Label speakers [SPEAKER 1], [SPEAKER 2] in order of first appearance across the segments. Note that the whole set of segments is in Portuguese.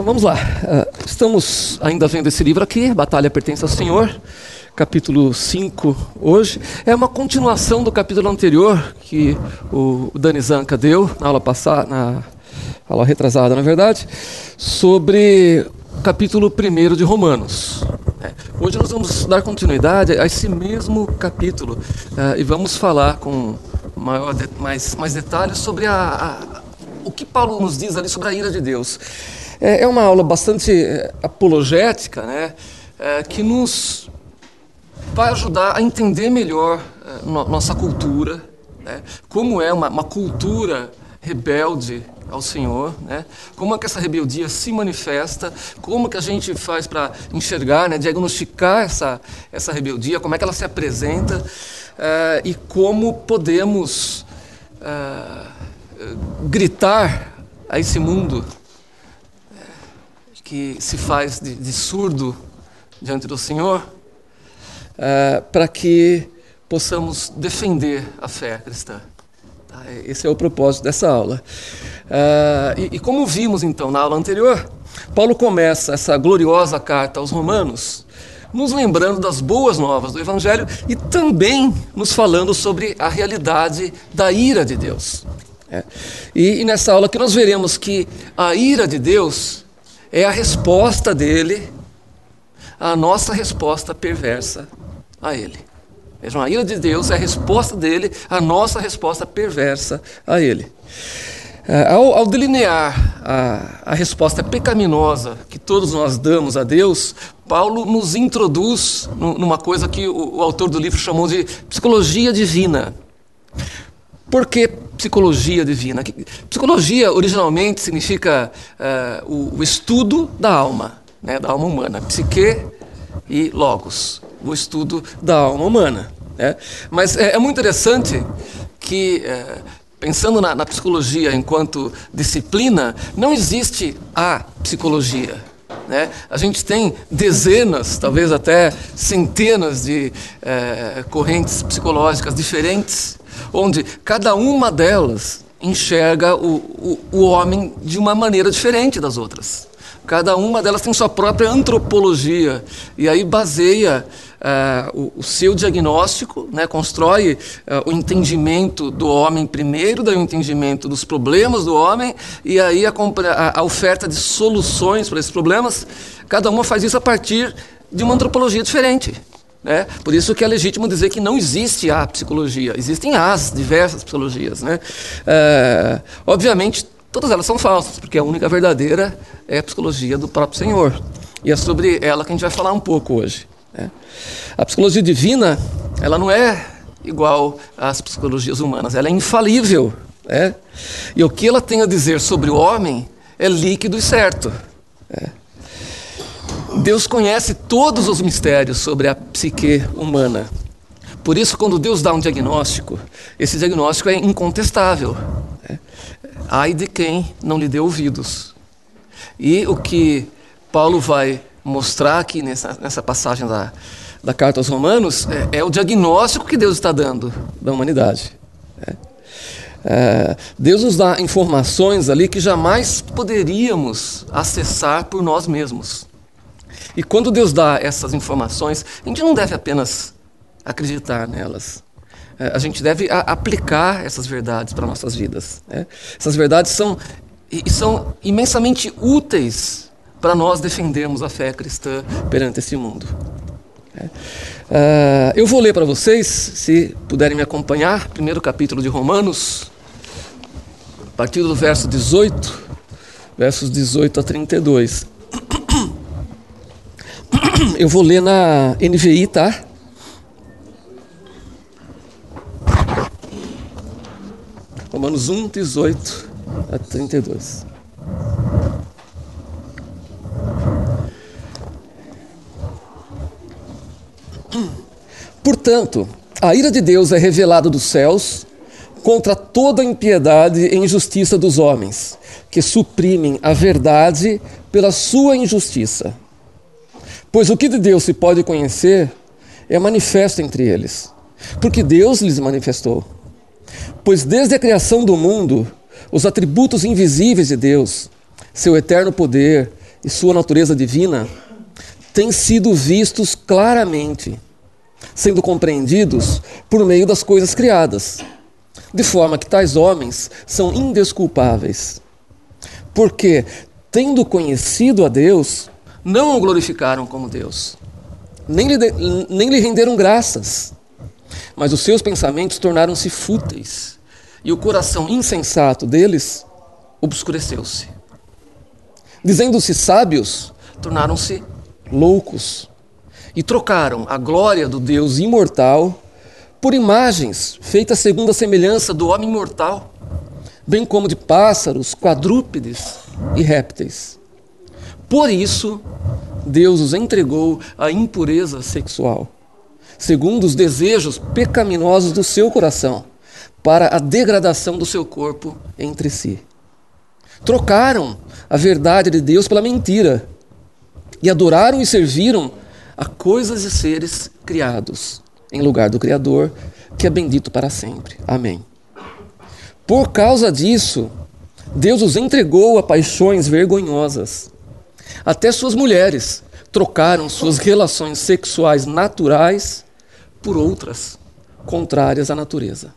[SPEAKER 1] Então vamos lá. Uh, estamos ainda vendo esse livro aqui, Batalha Pertence ao Senhor, capítulo 5 hoje. É uma continuação do capítulo anterior que o Dani Zanca deu na aula passada, na aula retrasada, na verdade, sobre o capítulo 1 de Romanos. É, hoje nós vamos dar continuidade a esse mesmo capítulo uh, e vamos falar com maior mais, mais detalhes sobre a, a, o que Paulo nos diz ali sobre a ira de Deus. É, é uma aula bastante é, apologética, né, é, que nos vai ajudar a entender melhor é, no, nossa cultura, né, como é uma, uma cultura rebelde ao Senhor, né? Como é que essa rebeldia se manifesta? Como que a gente faz para enxergar, né, diagnosticar essa essa rebeldia? Como é que ela se apresenta? Uh, e como podemos uh, gritar a esse mundo que se faz de, de surdo diante do Senhor, uh, para que possamos defender a fé cristã. Tá? Esse é o propósito dessa aula. Uh, e, e, como vimos então na aula anterior, Paulo começa essa gloriosa carta aos Romanos, nos lembrando das boas novas do Evangelho e também nos falando sobre a realidade da ira de Deus. É. E, e nessa aula que nós veremos que a ira de Deus é a resposta dele à nossa resposta perversa a ele. Vejam, a ira de Deus é a resposta dele à nossa resposta perversa a ele. É, ao, ao, delinear a, a, resposta pecaminosa que todos nós damos a Deus, Paulo nos introduz numa coisa que o, o autor do livro chamou de psicologia divina. Por que psicologia divina? Psicologia originalmente significa uh, o, o, estudo da alma, né, da alma humana, psique e logos, o estudo da alma humana. Né? Mas é, é, muito interessante que, uh, pensando na, na psicologia enquanto disciplina, não existe a psicologia. Né? A gente tem dezenas, talvez até centenas de eh, correntes psicológicas diferentes onde cada uma delas enxerga o, o, o homem de uma maneira diferente das outras. Cada uma delas tem sua própria antropologia e aí baseia uh, o, o, seu diagnóstico, né, constrói uh, o entendimento do homem primeiro, daí o entendimento dos problemas do homem e aí a, a, a oferta de soluções para esses problemas. Cada uma faz isso a partir de uma antropologia diferente. Né? Por isso que é legítimo dizer que não existe a psicologia, existem as diversas psicologias. Né? É, obviamente, todas elas são falsas, porque a única verdadeira é a psicologia do próprio Senhor. E é sobre ela que a gente vai falar um pouco hoje. Né? A psicologia divina, ela não é igual às psicologias humanas, ela é infalível. Né? E o que ela tem a dizer sobre o homem é líquido e certo. Né? Deus conhece todos os mistérios sobre a psique humana. Por isso, quando Deus dá um diagnóstico, esse diagnóstico é incontestável. Né? Ai de quem não lhe deu ouvidos. E o que Paulo vai mostrar aqui nessa, nessa passagem da, da carta aos Romanos é, é, o diagnóstico que Deus está dando da humanidade. É. É, Deus nos dá informações ali que jamais poderíamos acessar por nós mesmos. E quando Deus dá essas informações, a gente não deve apenas acreditar nelas. É, a gente deve aplicar essas verdades para nossas vidas. Né? Essas verdades são, e são imensamente úteis para nós defendermos a fé cristã perante esse mundo. Uh, eu vou ler para vocês, se puderem me acompanhar, primeiro capítulo de Romanos, a partir do verso 18, versos 18 a 32. Eu vou ler na NVI, tá? Romanos 1, 18 a 32. Portanto, a ira de Deus é revelada dos céus contra toda impiedade e injustiça dos homens, que suprimem a verdade pela sua injustiça. Pois o que de Deus se pode conhecer é manifesto entre eles, porque Deus lhes manifestou. Pois desde a criação do mundo, os atributos invisíveis de Deus, seu eterno poder e sua natureza divina têm sido vistos claramente, sendo compreendidos por meio das coisas criadas, de forma que tais homens são indesculpáveis. Porque, tendo conhecido a Deus, não o glorificaram como Deus, nem lhe, de, nem lhe renderam graças, mas os seus pensamentos tornaram-se fúteis, e o coração insensato deles obscureceu-se. Dizendo-se sábios, tornaram-se loucos e trocaram a glória do Deus imortal por imagens feitas segundo a semelhança do homem mortal, bem como de pássaros, quadrúpedes e répteis. Por isso, Deus os entregou à impureza sexual, segundo os desejos pecaminosos do seu coração, para a degradação do seu corpo entre si. Trocaram a verdade de Deus pela mentira e adoraram e serviram a coisas e seres criados, em lugar do Criador, que é bendito para sempre. Amém. Por causa disso, Deus os entregou a paixões vergonhosas. Até suas mulheres trocaram suas relações sexuais naturais por outras, contrárias à natureza.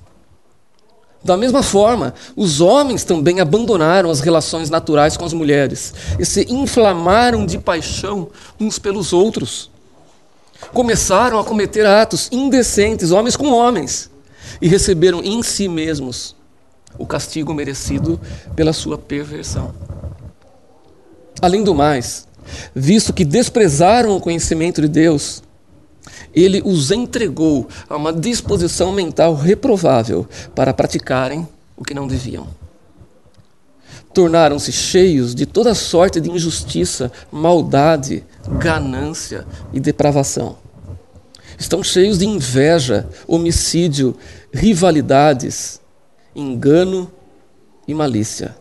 [SPEAKER 1] Da mesma forma, os homens também abandonaram as relações naturais com as mulheres e se inflamaram de paixão uns pelos outros. Começaram a cometer atos indecentes, homens com homens, e receberam em si mesmos o castigo merecido pela sua perversão. Além do mais, visto que desprezaram o conhecimento de Deus, ele os entregou a uma disposição mental reprovável para praticarem o que não deviam. Tornaram-se cheios de toda sorte de injustiça, maldade, ganância e depravação. Estão cheios de inveja, homicídio, rivalidades, engano e malícia.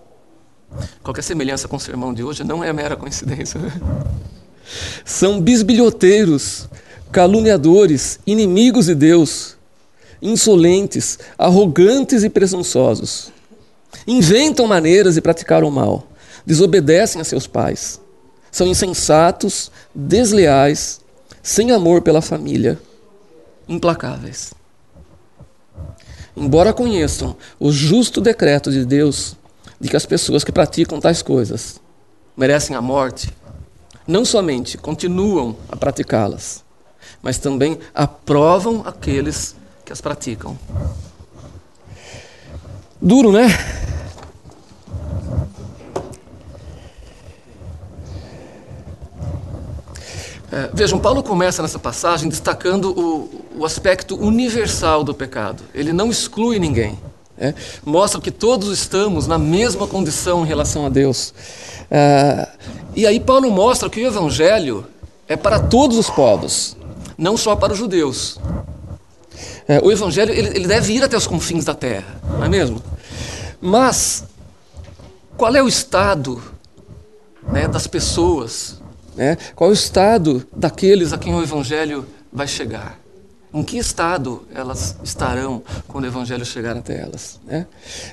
[SPEAKER 1] Qualquer semelhança com o sermão de hoje não é mera coincidência. São bisbilhoteiros, caluniadores, inimigos de Deus, insolentes, arrogantes e presunçosos. Inventam maneiras de praticar o mal, desobedecem a seus pais. São insensatos, desleais, sem amor pela família, implacáveis. Embora conheçam o justo decreto de Deus de que as pessoas que praticam tais coisas merecem a morte, não somente continuam a praticá-las, mas também aprovam aqueles que as praticam. Duro, né? É, vejam, Paulo começa nessa passagem destacando o, o aspecto universal do pecado. Ele não exclui ninguém. É, mostra que todos estamos na mesma condição em relação a Deus. É, e aí Paulo mostra que o Evangelho é para todos os povos não só para os judeus. É, o evangelho ele, ele deve ir até os confins da terra, não é mesmo? Mas qual é o estado né, das pessoas? Né? Qual é o estado daqueles a quem o evangelho vai chegar? Em que estado elas estarão quando o Evangelho chegar até elas? Né?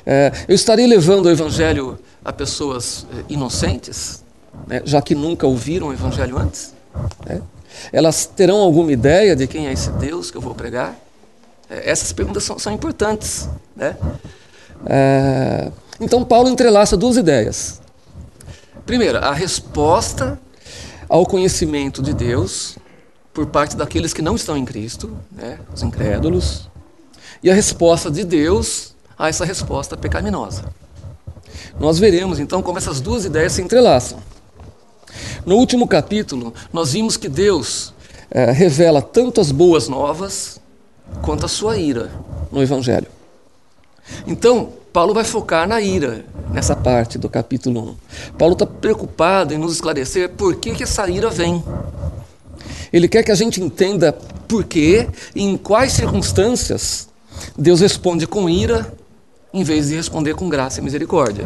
[SPEAKER 1] É, eu estarei levando o Evangelho a pessoas é, inocentes, né, já que nunca ouviram o Evangelho antes? Né? Elas terão alguma ideia de quem é esse Deus que eu vou pregar? É, essas perguntas são, são importantes. Né? É, então, Paulo entrelaça duas ideias. Primeiro, a resposta ao conhecimento de Deus por parte daqueles que não estão em Cristo, né, os incrédulos, e a resposta de Deus a essa resposta pecaminosa. Nós veremos então como essas duas ideias se entrelaçam. No último capítulo, nós vimos que Deus é, revela tanto as boas novas quanto a sua ira no Evangelho. Então, Paulo vai focar na ira nessa parte do capítulo 1. Paulo está preocupado em nos esclarecer por que, que essa ira vem. Ele quer que a gente entenda por quê e em quais circunstâncias Deus responde com ira em vez de responder com graça e misericórdia.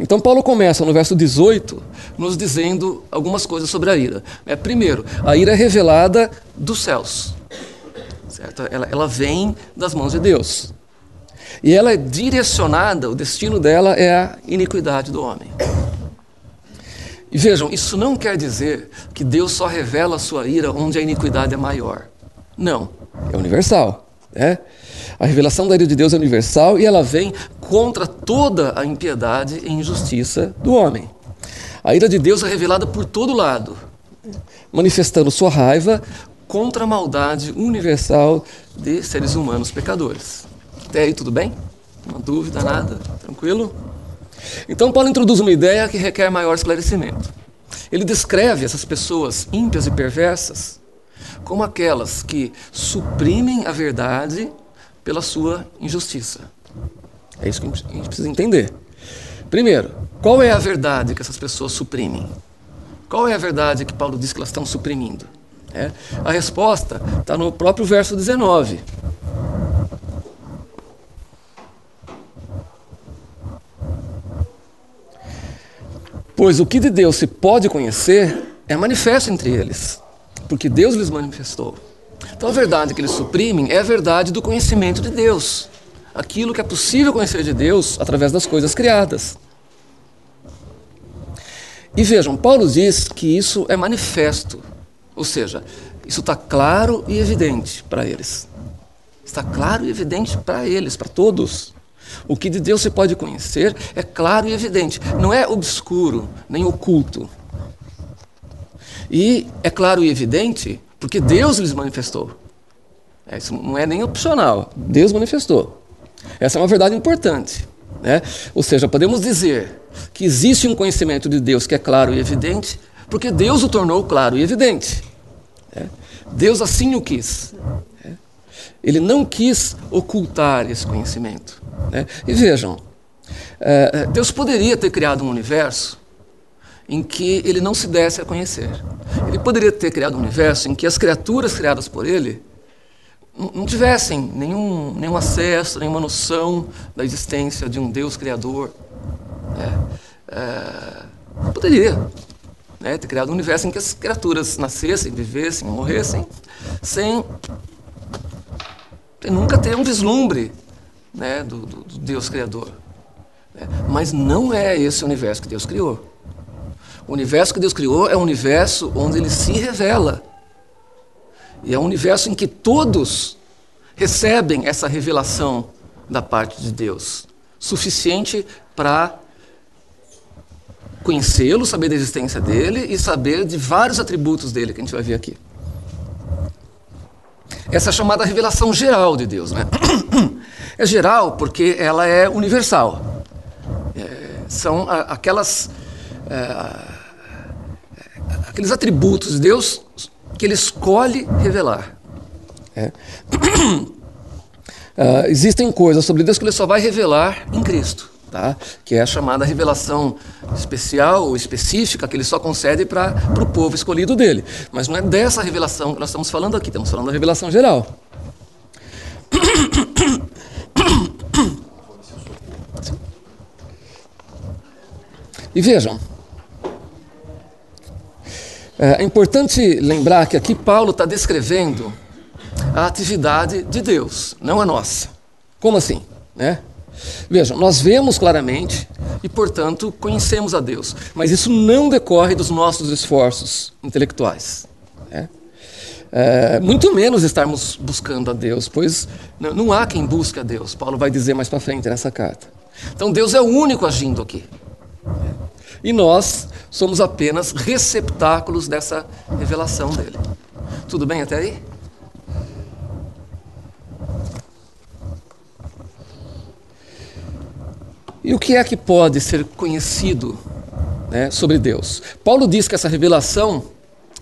[SPEAKER 1] Então, Paulo começa no verso 18, nos dizendo algumas coisas sobre a ira. É, primeiro, a ira é revelada dos céus. Certo? Ela, ela vem das mãos de Deus. E ela é direcionada, o destino dela é a iniquidade do homem. E vejam, isso não quer dizer que Deus só revela a sua ira onde a iniquidade é maior. Não, é universal. Né? A revelação da ira de Deus é universal e ela vem contra toda a impiedade e injustiça do homem. A ira de Deus é revelada por todo lado, manifestando sua raiva contra a maldade universal de seres humanos pecadores. Até aí tudo bem? Uma dúvida, nada? Tranquilo? Então, Paulo introduz uma ideia que requer maior esclarecimento. Ele descreve essas pessoas ímpias e perversas como aquelas que suprimem a verdade pela sua injustiça. É isso que a gente precisa entender. Primeiro, qual é a verdade que essas pessoas suprimem? Qual é a verdade que Paulo diz que elas estão suprimindo? É, a resposta está no próprio verso 19. Pois o que de Deus se pode conhecer é manifesto entre eles, porque Deus lhes manifestou. Então a verdade que eles suprimem é a verdade do conhecimento de Deus, aquilo que é possível conhecer de Deus através das coisas criadas. E vejam, Paulo diz que isso é manifesto, ou seja, isso está claro e evidente para eles. Está claro e evidente para eles, para todos. O que de Deus se pode conhecer é claro e evidente, não é obscuro nem oculto. E é claro e evidente porque Deus lhes manifestou. É, isso não é nem opcional, Deus manifestou. Essa é uma verdade importante. Né? Ou seja, podemos dizer que existe um conhecimento de Deus que é claro e evidente, porque Deus o tornou claro e evidente. Né? Deus assim o quis. Né? Ele não quis ocultar esse conhecimento. Né? E vejam, é, é, Deus poderia ter criado um universo em que ele não se desse a conhecer. Ele poderia ter criado um universo em que as criaturas criadas por ele não tivessem nenhum, nenhum acesso, nenhuma noção da existência de um Deus criador. É, é, poderia né, ter criado um universo em que as criaturas nascessem, vivessem, morressem, sem, sem nunca ter um vislumbre né, do, do, do Deus Criador. Né? Mas não é esse o universo que Deus criou. O universo que Deus criou é um universo onde ele se revela. E é um universo em que todos recebem essa revelação da parte de Deus, suficiente para conhecê-lo, saber da existência dele e saber de vários atributos dele que a gente vai ver aqui. Essa é chamada revelação geral de Deus, né? É geral porque ela é universal. É, são aquelas é, aqueles atributos de Deus que Ele escolhe revelar. É. Uh, existem coisas sobre Deus que Ele só vai revelar em Cristo, tá? que é a chamada revelação especial ou específica que Ele só concede para o povo escolhido dele. Mas não é dessa revelação que nós estamos falando aqui, estamos falando da revelação geral. E vejam, é importante lembrar que aqui Paulo está descrevendo a atividade de Deus, não a nossa. Como assim? Né? Vejam, nós vemos claramente e, portanto, conhecemos a Deus, mas isso não decorre dos nossos esforços intelectuais. Né? É, muito menos estarmos buscando a Deus, pois não há quem busque a Deus. Paulo vai dizer mais para frente nessa carta. Então Deus é o único agindo aqui. E nós somos apenas receptáculos dessa revelação dele. Tudo bem até aí? E o que é que pode ser conhecido né, sobre Deus? Paulo diz que essa revelação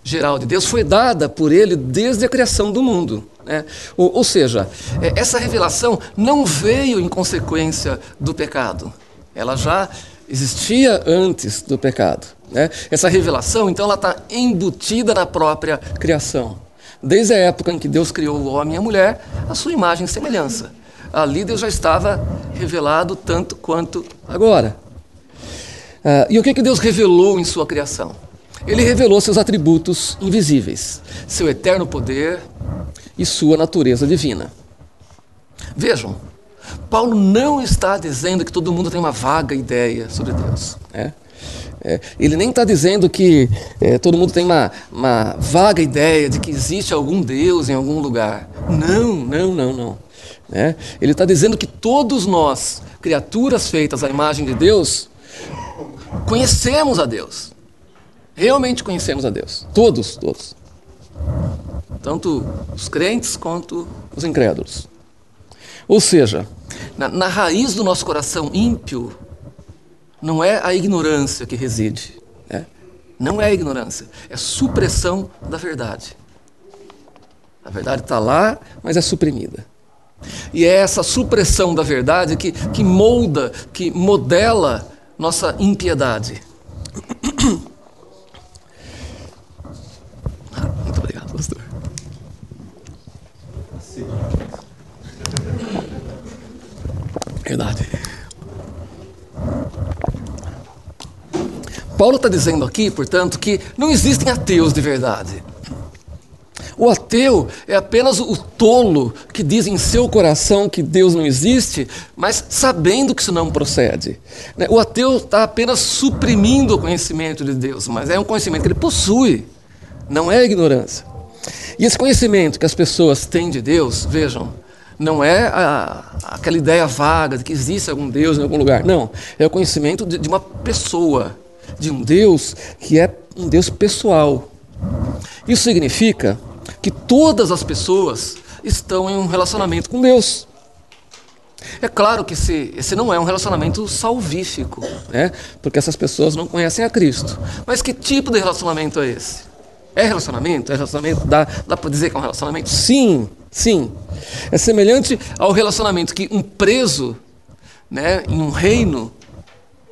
[SPEAKER 1] geral de Deus foi dada por ele desde a criação do mundo. Né? Ou, ou seja, é, essa revelação não veio em consequência do pecado. Ela já existia antes do pecado. Né? Essa revelação, então, ela está embutida na própria criação. Desde a época em que Deus criou o homem e a mulher, a sua imagem e semelhança. Ali Deus já estava revelado tanto quanto agora. Uh, e o que, que Deus revelou em sua criação? Ele revelou seus atributos invisíveis, seu eterno poder e sua natureza divina. Vejam, Paulo não está dizendo que todo mundo tem uma vaga ideia sobre Deus. Né? É, ele nem está dizendo que é, todo mundo tem uma, uma vaga ideia de que existe algum Deus em algum lugar. Não, não, não, não. É, ele está dizendo que todos nós, criaturas feitas à imagem de Deus, conhecemos a Deus. Realmente conhecemos a Deus. Todos, todos. Tanto os crentes quanto os incrédulos. Ou seja, na, na raiz do nosso coração ímpio, não é a ignorância que reside. Né? Não é a ignorância, é supressão da verdade. A verdade está lá, mas é suprimida. E é essa supressão da verdade que, que molda, que modela nossa impiedade. Ah, muito obrigado, pastor. Verdade. Paulo está dizendo aqui, portanto, que não existem ateus de verdade. O ateu é apenas o tolo que diz em seu coração que Deus não existe, mas sabendo que isso não procede. Né? O ateu está apenas suprimindo o conhecimento de Deus, mas é um conhecimento que ele possui, não é ignorância. E esse conhecimento que as pessoas têm de Deus, vejam, não é a, aquela ideia vaga de que existe algum Deus em algum lugar. Não. É o conhecimento de, de uma pessoa, de um Deus que é um Deus pessoal. Isso significa que todas as pessoas estão em um relacionamento com Deus. É claro que esse, esse não é um relacionamento salvífico, né? porque essas pessoas não conhecem a Cristo. Mas que tipo de relacionamento é esse? É relacionamento? É relacionamento? Dá, dá para dizer que é um relacionamento? Sim, sim. É semelhante ao relacionamento que um preso né, em um reino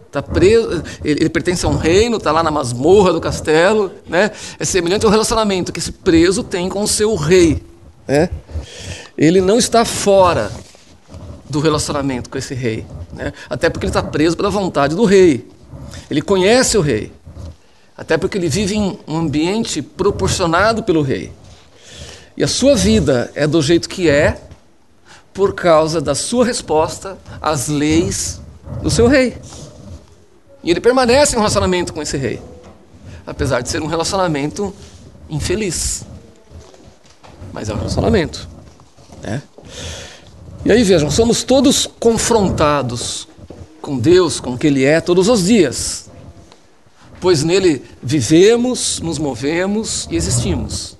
[SPEAKER 1] Está preso, ele, ele, pertence a um reino, está lá na masmorra do castelo. Né? É semelhante ao relacionamento que esse preso tem com o seu rei. Né? Ele não está fora do relacionamento com esse rei. Né? Até porque ele está preso pela vontade do rei. Ele conhece o rei. Até porque ele vive em um ambiente proporcionado pelo rei. E a sua vida é do jeito que é por causa da sua resposta às leis do seu rei. E ele permanece em um relacionamento com esse rei, apesar de ser um relacionamento infeliz. Mas é um relacionamento. Né? E aí vejam, somos todos confrontados com Deus, com o que Ele é, todos os dias. Pois nele vivemos, nos movemos e existimos.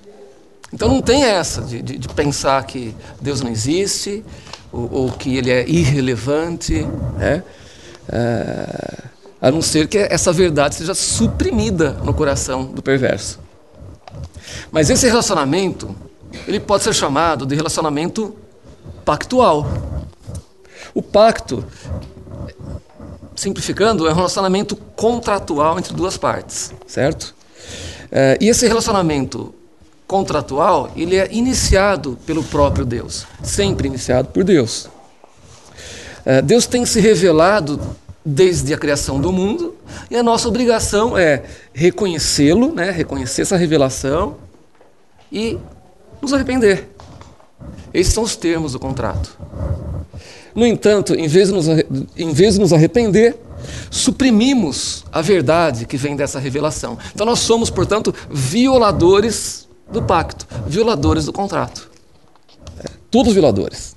[SPEAKER 1] Então não tem essa de, de, de pensar que Deus não existe, ou, ou, que Ele é irrelevante. Né? É a não ser que essa verdade seja suprimida no coração do perverso. Mas esse relacionamento, ele pode ser chamado de relacionamento pactual. O pacto, simplificando, é um relacionamento contratual entre duas partes, certo? É, e esse relacionamento contratual, ele é iniciado pelo próprio Deus, sempre iniciado por Deus. É, Deus tem se revelado desde a criação do mundo, e a nossa obrigação é reconhecê-lo, né, reconhecer essa revelação e nos arrepender. Esses são os termos do contrato. No entanto, em vez de nos, em vez de nos arrepender, suprimimos a verdade que vem dessa revelação. Então nós somos, portanto, violadores do pacto, violadores do contrato. Todos violadores.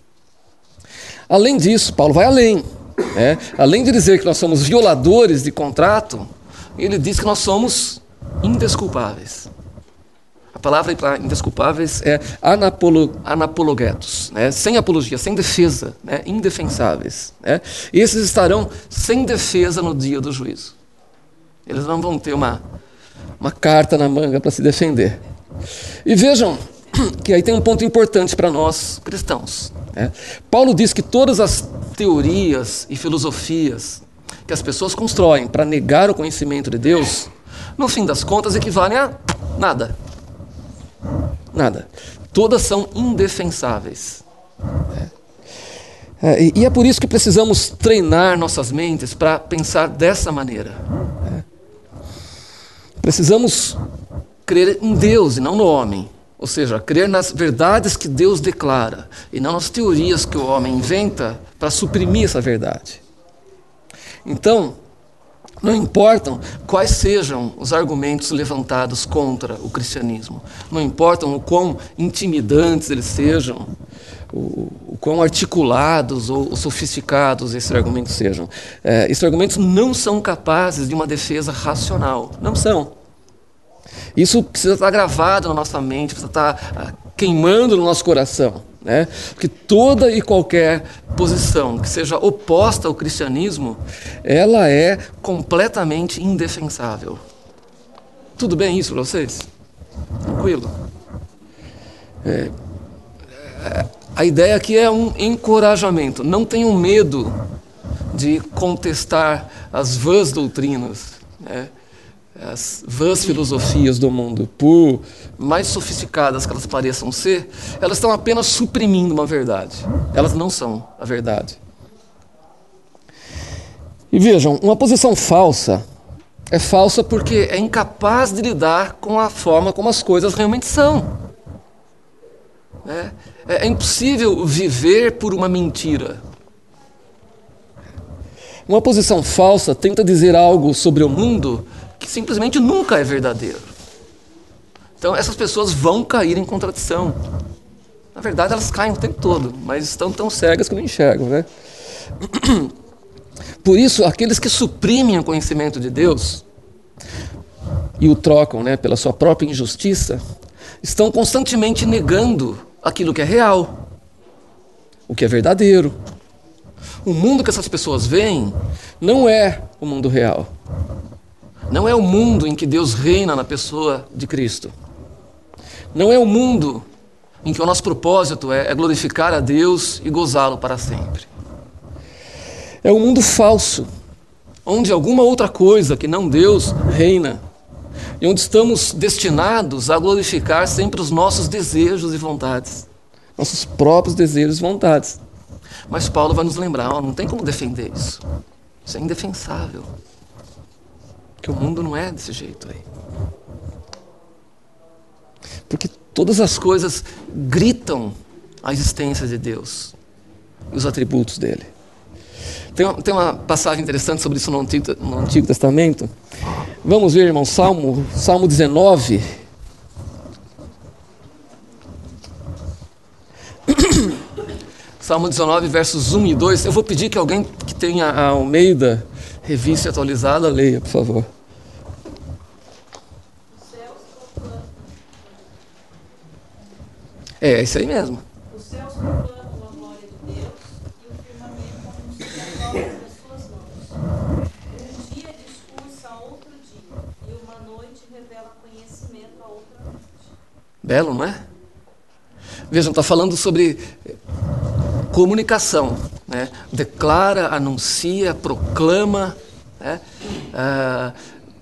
[SPEAKER 1] Além disso, Paulo vai além. É, além de dizer que nós somos violadores de contrato, ele diz que nós somos indesculpáveis. A palavra para indesculpáveis é anapolo, anapologetos, né? sem apologia, sem defesa, né? indefensáveis. Né? Esses estarão sem defesa no dia do juízo. Eles não vão ter uma, uma carta na manga para se defender. E vejam que aí tem um ponto importante para nós cristãos. Né? Paulo diz que todas as teorias e filosofias que as pessoas constroem para negar o conhecimento de Deus, no fim das contas equivalem a nada. Nada. Todas são indefensáveis. É, e é por isso que precisamos treinar nossas mentes para pensar dessa maneira. É. Precisamos crer em Deus e não no homem. Ou seja, crer nas verdades que Deus declara e não nas teorias que o homem inventa para suprimir essa verdade. Então, Não importam quais sejam os argumentos levantados contra o cristianismo, não importam o quão intimidantes eles sejam, o, o quão articulados ou, ou, sofisticados esses argumentos sejam. É, esses argumentos não são capazes de uma defesa racional. Não são. Isso precisa estar gravado na nossa mente, precisa estar ah, queimando no nosso coração. Né? Porque toda e qualquer posição que seja oposta ao cristianismo, ela é completamente indefensável. Tudo bem isso para vocês? Tranquilo? É, é, a ideia aqui é um encorajamento. Não tenham medo de contestar as vãs doutrinas. Né? As vãs filosofias do mundo, por mais sofisticadas que elas pareçam ser, elas estão apenas suprimindo uma verdade. Elas não são a verdade. E vejam, uma posição falsa é falsa porque é incapaz de lidar com a forma como as coisas realmente são. É, é impossível viver por uma mentira. Uma posição falsa tenta dizer algo sobre o mundo que simplesmente nunca é verdadeiro. Então essas pessoas vão cair em contradição. Na verdade, elas caem o tempo todo, mas estão tão cegas que não enxergam, né? Por isso, aqueles que suprimem o conhecimento de Deus e o trocam, né, pela sua própria injustiça, estão constantemente negando aquilo que é real, o que é verdadeiro. O mundo que essas pessoas veem não é o mundo real. Não é o mundo em que Deus reina na pessoa de Cristo. Não é o mundo em que o nosso propósito é, é glorificar a Deus e gozá-lo para sempre. É um mundo falso, onde alguma outra coisa que não Deus reina, e onde estamos destinados a glorificar sempre os nossos desejos e vontades, nossos próprios desejos e vontades. Mas Paulo vai nos lembrar: não tem como defender isso. Isso é indefensável. Porque o mundo não é desse jeito aí. Porque todas as coisas gritam a existência de Deus e os atributos dele. Tem uma, tem uma passagem interessante sobre isso no Antigo, no Antigo Testamento. Vamos ver, irmão, Salmo, Salmo 19. Salmo 19, versos 1 e 2. Eu vou pedir que alguém que tenha a Almeida revista atualizada, leia, por favor. É, isso aí mesmo. Os céus proclamam a glória de Deus e o firmamento anuncia a das suas mãos. Um dia discursa a outro dia e uma noite revela conhecimento a outra noite. Belo, não é? Vejam, está falando sobre comunicação. Né? Declara, anuncia, proclama. Né? Ah,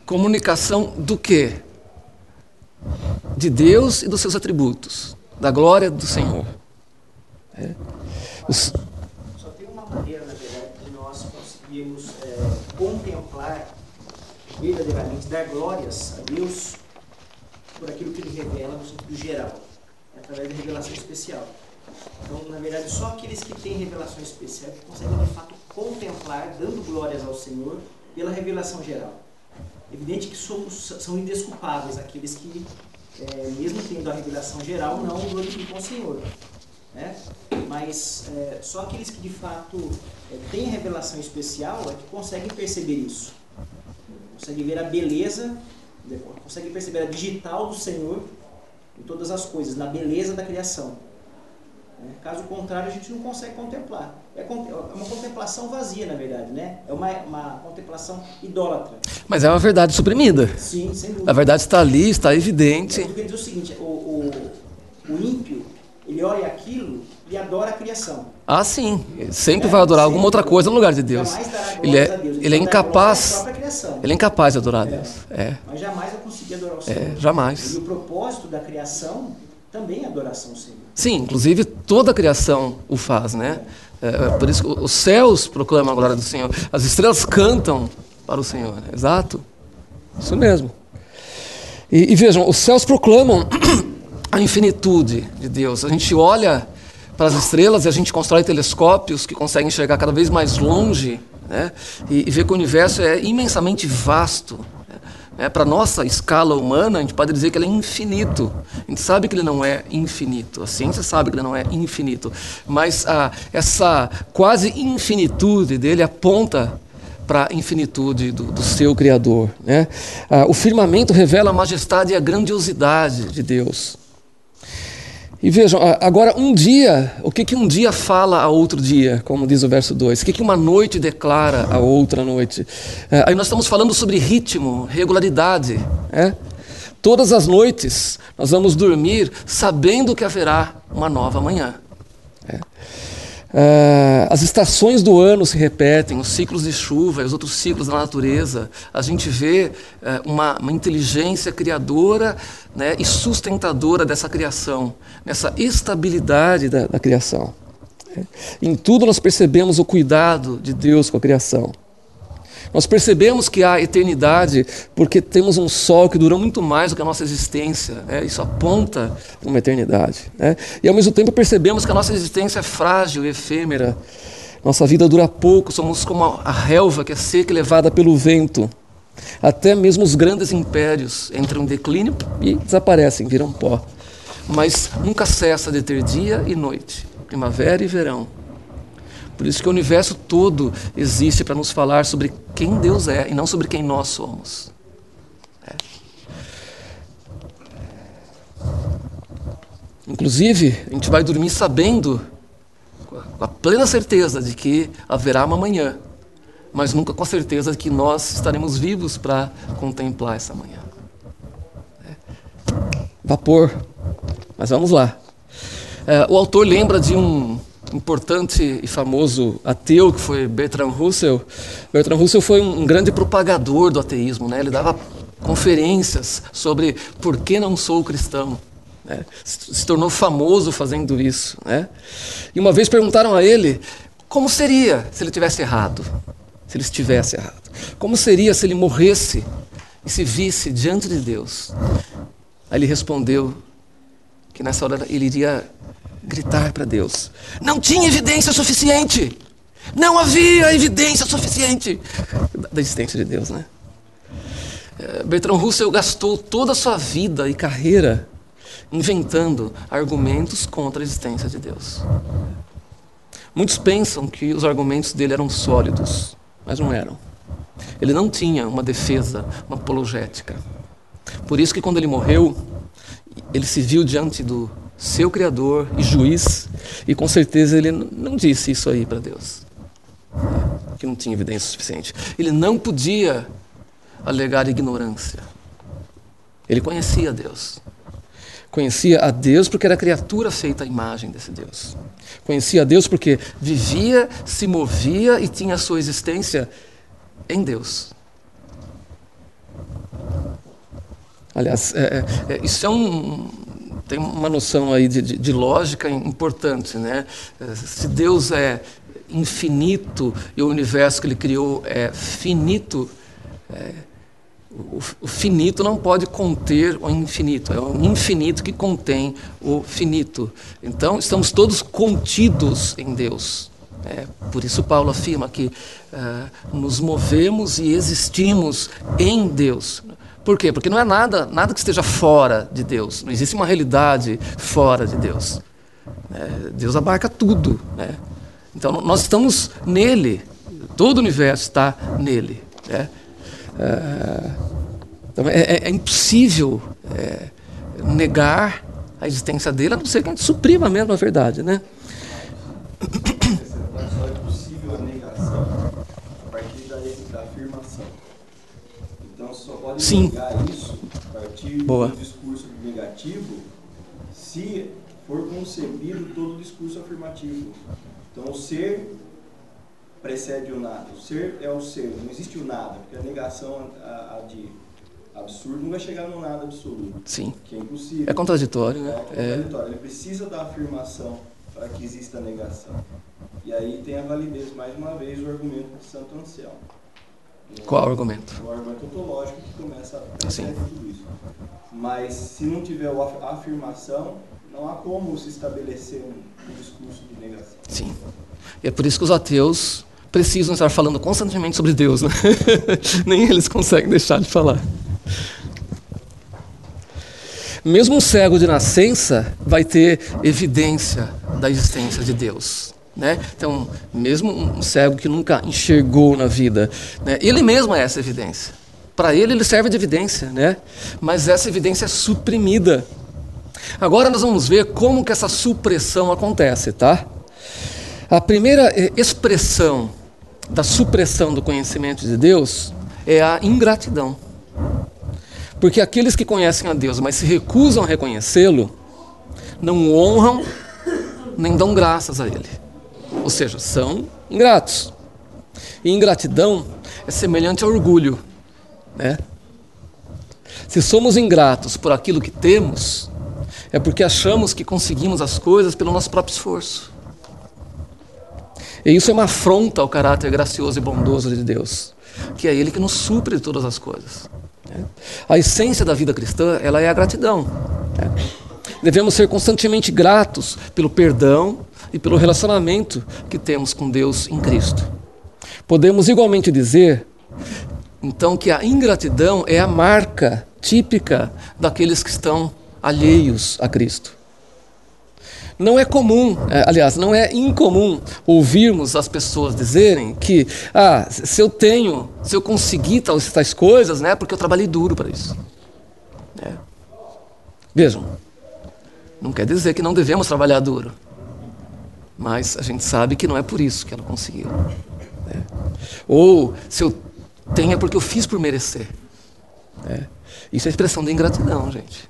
[SPEAKER 1] comunicação do quê? De Deus e dos seus atributos, da glória do Senhor. É.
[SPEAKER 2] Os... Só tem uma maneira, na verdade, de nós conseguirmos é, contemplar verdadeiramente, dar glórias a Deus por aquilo que Ele revela no sentido geral, através da revelação especial. Então, na verdade, só aqueles que têm revelação especial que conseguem de fato contemplar, dando glórias ao Senhor pela revelação geral. Evidente que somos, são indesculpáveis aqueles que, é, mesmo tendo a revelação geral, não glorificam o Senhor. Né? Mas é, só aqueles que de fato é, têm revelação especial é que conseguem perceber isso. Conseguem ver a beleza, conseguem perceber a digital do Senhor em todas as coisas, na beleza da criação. Né? Caso contrário, a gente não consegue contemplar. É, é uma contemplação vazia, na verdade, né? É uma, uma contemplação idólatra.
[SPEAKER 1] Mas é uma verdade suprimida.
[SPEAKER 2] Sim, sem dúvida.
[SPEAKER 1] A verdade está ali, está evidente.
[SPEAKER 2] É porque diz o seguinte, o, o, o ímpio, ele olha aquilo e adora a criação.
[SPEAKER 1] Ah, sim. Ele sempre é, vai adorar alguma outra coisa no lugar de Deus. Ele é, Deus. ele, ele é incapaz. Ele é incapaz de adorar a Deus. É.
[SPEAKER 2] Mas jamais vai conseguir adorar o Senhor.
[SPEAKER 1] É, jamais.
[SPEAKER 2] E o propósito da criação também é adoração ao Senhor.
[SPEAKER 1] Sim, inclusive toda a criação o faz, né? É, é por isso que os céus proclamam a glória do Senhor, as estrelas cantam para o Senhor. Né? Exato, isso mesmo. E, e vejam, os céus proclamam a infinitude de Deus. A gente olha para as estrelas e a gente constrói telescópios que conseguem chegar cada vez mais longe né? e, e que o universo é imensamente vasto. Né? Para nossa escala humana, a gente pode dizer que ele é infinito. A gente sabe que ele não é infinito. A ciência sabe que ele não é infinito. Mas ah, essa quase infinitude dele aponta para a infinitude do, do, seu Criador. Né? Ah, o firmamento revela a majestade e a grandiosidade de Deus. E vejam, agora um dia, o que, que um dia fala a outro dia, como diz o verso 2? O que, que uma noite declara a outra noite? É, aí nós estamos falando sobre ritmo, regularidade. É? Todas as noites nós vamos dormir sabendo que haverá uma nova manhã. É. Uh, as estações do ano se repetem, os ciclos de chuva e os outros ciclos da natureza. A gente vê uh, uma, uma, inteligência criadora né, e sustentadora dessa criação, nessa estabilidade da, da criação. Em tudo nós percebemos o cuidado de Deus com a criação. Nós percebemos que há eternidade porque temos um sol que dura muito mais do que a nossa existência. Né? Isso aponta para uma eternidade. Né? E ao mesmo tempo percebemos que a nossa existência é frágil efêmera. Nossa vida dura pouco, somos como a relva que é seca e levada pelo vento. Até mesmo os grandes impérios entram em declínio e desaparecem, viram pó. Mas nunca cessa de ter dia e noite, primavera e verão por isso que o universo todo existe para nos falar sobre quem Deus é e não sobre quem nós somos. É. Inclusive, a gente vai dormir sabendo, com a plena certeza de que haverá uma manhã, mas nunca com a certeza de que nós estaremos vivos para contemplar essa manhã. É. Vapor. Mas vamos lá. É, o autor lembra de um importante e famoso ateu que foi Bertrand Russell. Bertrand Russell foi um, grande propagador do ateísmo, né? Ele dava conferências sobre por que não sou cristão. Né? Se tornou famoso fazendo isso, né? E uma vez perguntaram a ele como seria se ele tivesse errado, se ele estivesse errado. Como seria se ele morresse e se visse diante de Deus? Aí ele respondeu que nessa hora ele iria gritar para Deus. Não tinha evidência suficiente. Não havia evidência suficiente da existência de Deus, né? É, Bertrand Russell gastou toda a sua vida e carreira inventando argumentos contra a existência de Deus. Muitos pensam que os argumentos dele eram sólidos, mas não eram. Ele não tinha uma defesa, uma apologética. Por isso que quando ele morreu, ele se viu diante do seu Criador e juiz, e com certeza ele não disse isso aí para Deus, que não tinha evidência suficiente. Ele não podia alegar ignorância. Ele conhecia Deus. Conhecia a Deus porque era criatura feita à imagem desse Deus. Conhecia a Deus porque vivia, se movia e tinha a sua existência em Deus. Aliás, é, é, é isso é um, tem uma noção aí de, de, de lógica importante, né? Se Deus é infinito e o universo que Ele criou é finito, é, o, o, finito não pode conter o infinito, é o infinito que contém o finito. Então, estamos todos contidos em Deus. É, por isso, Paulo afirma que é, nos movemos e existimos em Deus. Por quê? Porque não é nada, nada que esteja fora de Deus. Não existe uma realidade fora de Deus. É, Deus abarca tudo. Né? Então nós estamos nele. Todo o universo está nele. Né? É, então é, é, é impossível é, negar a existência dele, a não ser que a gente suprima a mesma verdade. Né?
[SPEAKER 2] Sim. negar isso a partir Boa. do discurso negativo se for concebido todo o discurso afirmativo. Então, o ser precede o nada. O ser é o ser, não existe o nada, porque a negação a, a de absurdo não vai chegar no nada absoluto.
[SPEAKER 1] Sim.
[SPEAKER 2] Que é impossível.
[SPEAKER 1] É contraditório, né?
[SPEAKER 2] É contraditório. É. Ele precisa da afirmação para que exista a negação. E aí tem a validez, mais uma vez, o argumento de Santo Anselmo.
[SPEAKER 1] Qual argumento?
[SPEAKER 2] O argumento ontológico que começa a Sim. tudo isso. Mas se não tiver a afirmação, não há como se estabelecer um, um discurso de negação.
[SPEAKER 1] Sim. E é por isso que os ateus precisam estar falando constantemente sobre Deus, né? nem eles conseguem deixar de falar. Mesmo um cego de nascença vai ter evidência da existência de Deus. Né? Então, mesmo um cego que nunca enxergou na vida, né? ele mesmo é essa evidência. Para ele, ele serve de evidência, né? mas essa evidência é suprimida. Agora nós vamos ver como que essa supressão acontece, tá? A primeira eh, expressão da supressão do conhecimento de Deus é a ingratidão. Porque aqueles que conhecem a Deus, mas se recusam a reconhecê-lo, não honram nem dão graças a Ele. Ou seja, são ingratos. E ingratidão é semelhante a orgulho. Né? Se somos ingratos por aquilo que temos, é porque achamos que conseguimos as coisas pelo nosso próprio esforço. E isso é uma afronta ao caráter gracioso e bondoso de Deus, que é Ele que nos supre de todas as coisas. A essência da vida cristã ela é a gratidão. Devemos ser constantemente gratos pelo perdão e pelo relacionamento que temos com Deus em Cristo. Podemos igualmente dizer, então, que a ingratidão é a marca típica daqueles que estão alheios a Cristo. Não é comum, é, aliás, não é incomum ouvirmos as pessoas dizerem que, ah, se eu tenho, se eu conseguir tais, tais coisas, né, porque eu trabalhei duro para isso. É. Vejam, não quer dizer que não devemos trabalhar duro, mas a gente sabe que não é por isso que ela conseguiu. Né? Ou se eu tenho é porque eu fiz por merecer. É. Isso é expressão de ingratidão, gente.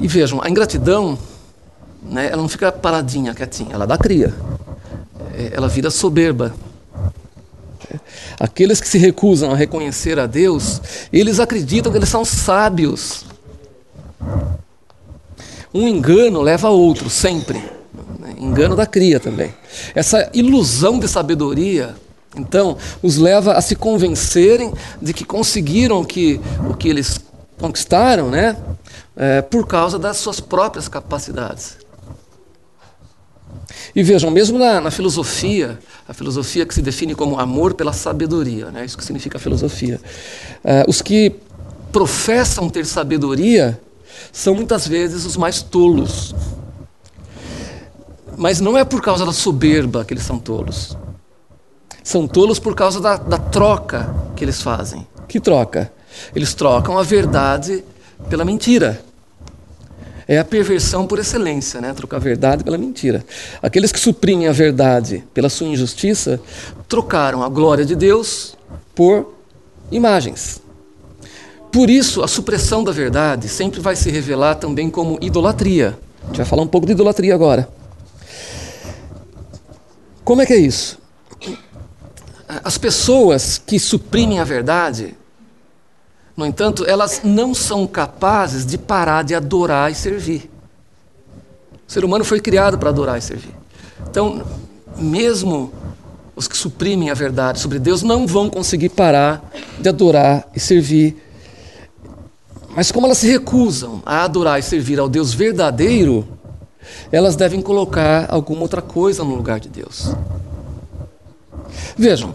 [SPEAKER 1] E vejam, a ingratidão, né, ela não fica paradinha, quietinha, ela dá cria. É, ela vira soberba. Aqueles que se recusam a reconhecer a Deus, eles acreditam que eles são sábios. Um engano leva a outro, sempre. Engano da cria também. Essa ilusão de sabedoria, então, os leva a se convencerem de que conseguiram que, o que eles conquistaram, né? é, por causa das suas próprias capacidades. E vejam, mesmo na, na, filosofia, a filosofia que se define como amor pela sabedoria, né, isso que significa filosofia, é, os que professam ter sabedoria são muitas vezes os mais tolos. Mas não é por causa da soberba que eles são tolos. São tolos por causa da, da troca que eles fazem. Que troca? Eles trocam a verdade pela mentira é a perversão por excelência, né? trocar a verdade pela mentira. Aqueles que suprimem a verdade pela sua injustiça trocaram a glória de Deus por imagens. Por isso, a supressão da verdade sempre vai se revelar também como idolatria. A gente vai falar um pouco de idolatria agora. Como é que é isso? As pessoas que suprimem a verdade no entanto, elas não são capazes de parar de adorar e servir. O ser humano foi criado para adorar e servir. Então, mesmo os que suprimem a verdade sobre Deus não vão conseguir parar de adorar e servir. Mas como elas se recusam a adorar e servir ao Deus verdadeiro, elas devem colocar alguma outra coisa no lugar de Deus. Vejam,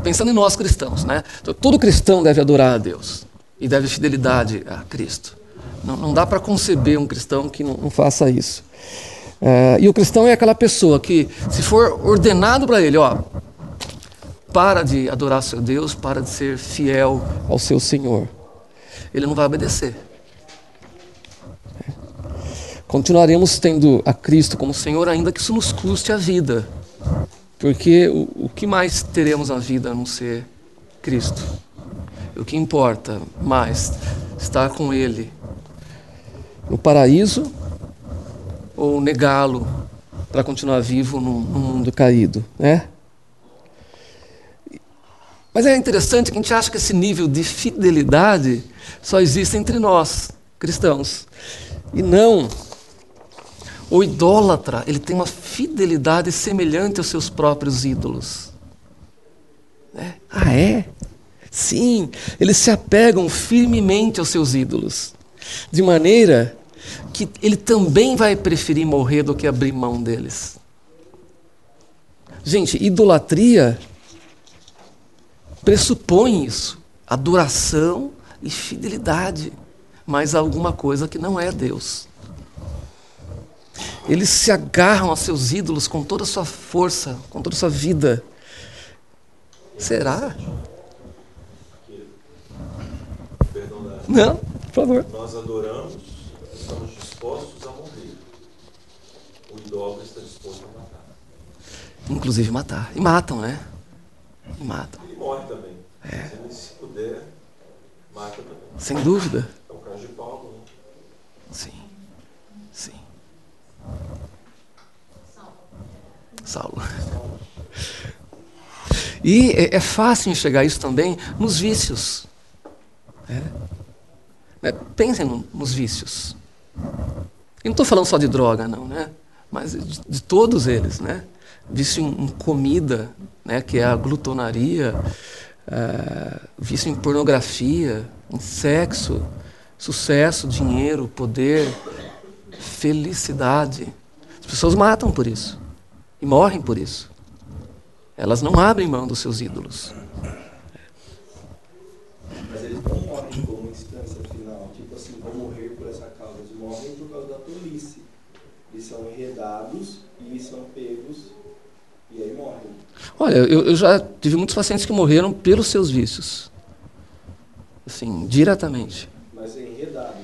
[SPEAKER 1] pensando em nós cristãos, né? Todo cristão deve adorar a Deus e deve fidelidade a Cristo. Não, não dá para conceber um cristão que não, não faça isso. É, e o cristão é aquela pessoa que, se for ordenado para ele, ó, para de adorar seu Deus, para de ser fiel ao seu Senhor, ele não vai obedecer. É. Continuaremos tendo a Cristo como Senhor, ainda que isso nos custe a vida. Porque o, o que mais teremos na vida a não ser Cristo? O que importa mais? Estar com Ele no paraíso ou negá-lo para continuar vivo num, num mundo caído, né? Mas é interessante que a gente acha que esse nível de fidelidade só existe entre nós, cristãos. E não. O idólatra, ele tem uma fidelidade semelhante aos seus próprios ídolos. É. Ah, é? Sim, eles se apegam firmemente aos seus ídolos, de maneira que ele também vai preferir morrer do que abrir mão deles. Gente, idolatria pressupõe isso: adoração e fidelidade, mas alguma coisa que não é Deus. Eles se agarram a seus ídolos com toda a sua força, com toda a sua vida. Será? Não, por favor.
[SPEAKER 3] Nós adoramos, estamos dispostos a morrer. O idólatra está disposto a matar.
[SPEAKER 1] Inclusive matar. E matam, né? E matam.
[SPEAKER 3] Ele morre também. É. Se, se puder, também.
[SPEAKER 1] Sem dúvida.
[SPEAKER 3] É o caso de Paulo, né?
[SPEAKER 1] Sim. Sim. Saulo. E é, é fácil enxergar isso também nos vícios. É. É, pensem no, nos vícios. Eu não estou falando só de droga, não, né? Mas de, de todos eles, né? Vício em, em, comida, né? Que é a glutonaria, é, vício em pornografia, em sexo, sucesso, dinheiro, poder, felicidade. As pessoas matam por isso e morrem por isso. Elas não abrem mão dos seus ídolos.
[SPEAKER 4] Mas eles não morrem final, tipo assim, vão morrer por essa causa. Eles morrem por causa da tolice. Eles são enredados e são pegos e aí morrem.
[SPEAKER 1] Olha, eu, eu já tive muitos pacientes que morreram pelos seus vícios. Assim, diretamente.
[SPEAKER 4] Mas enredados.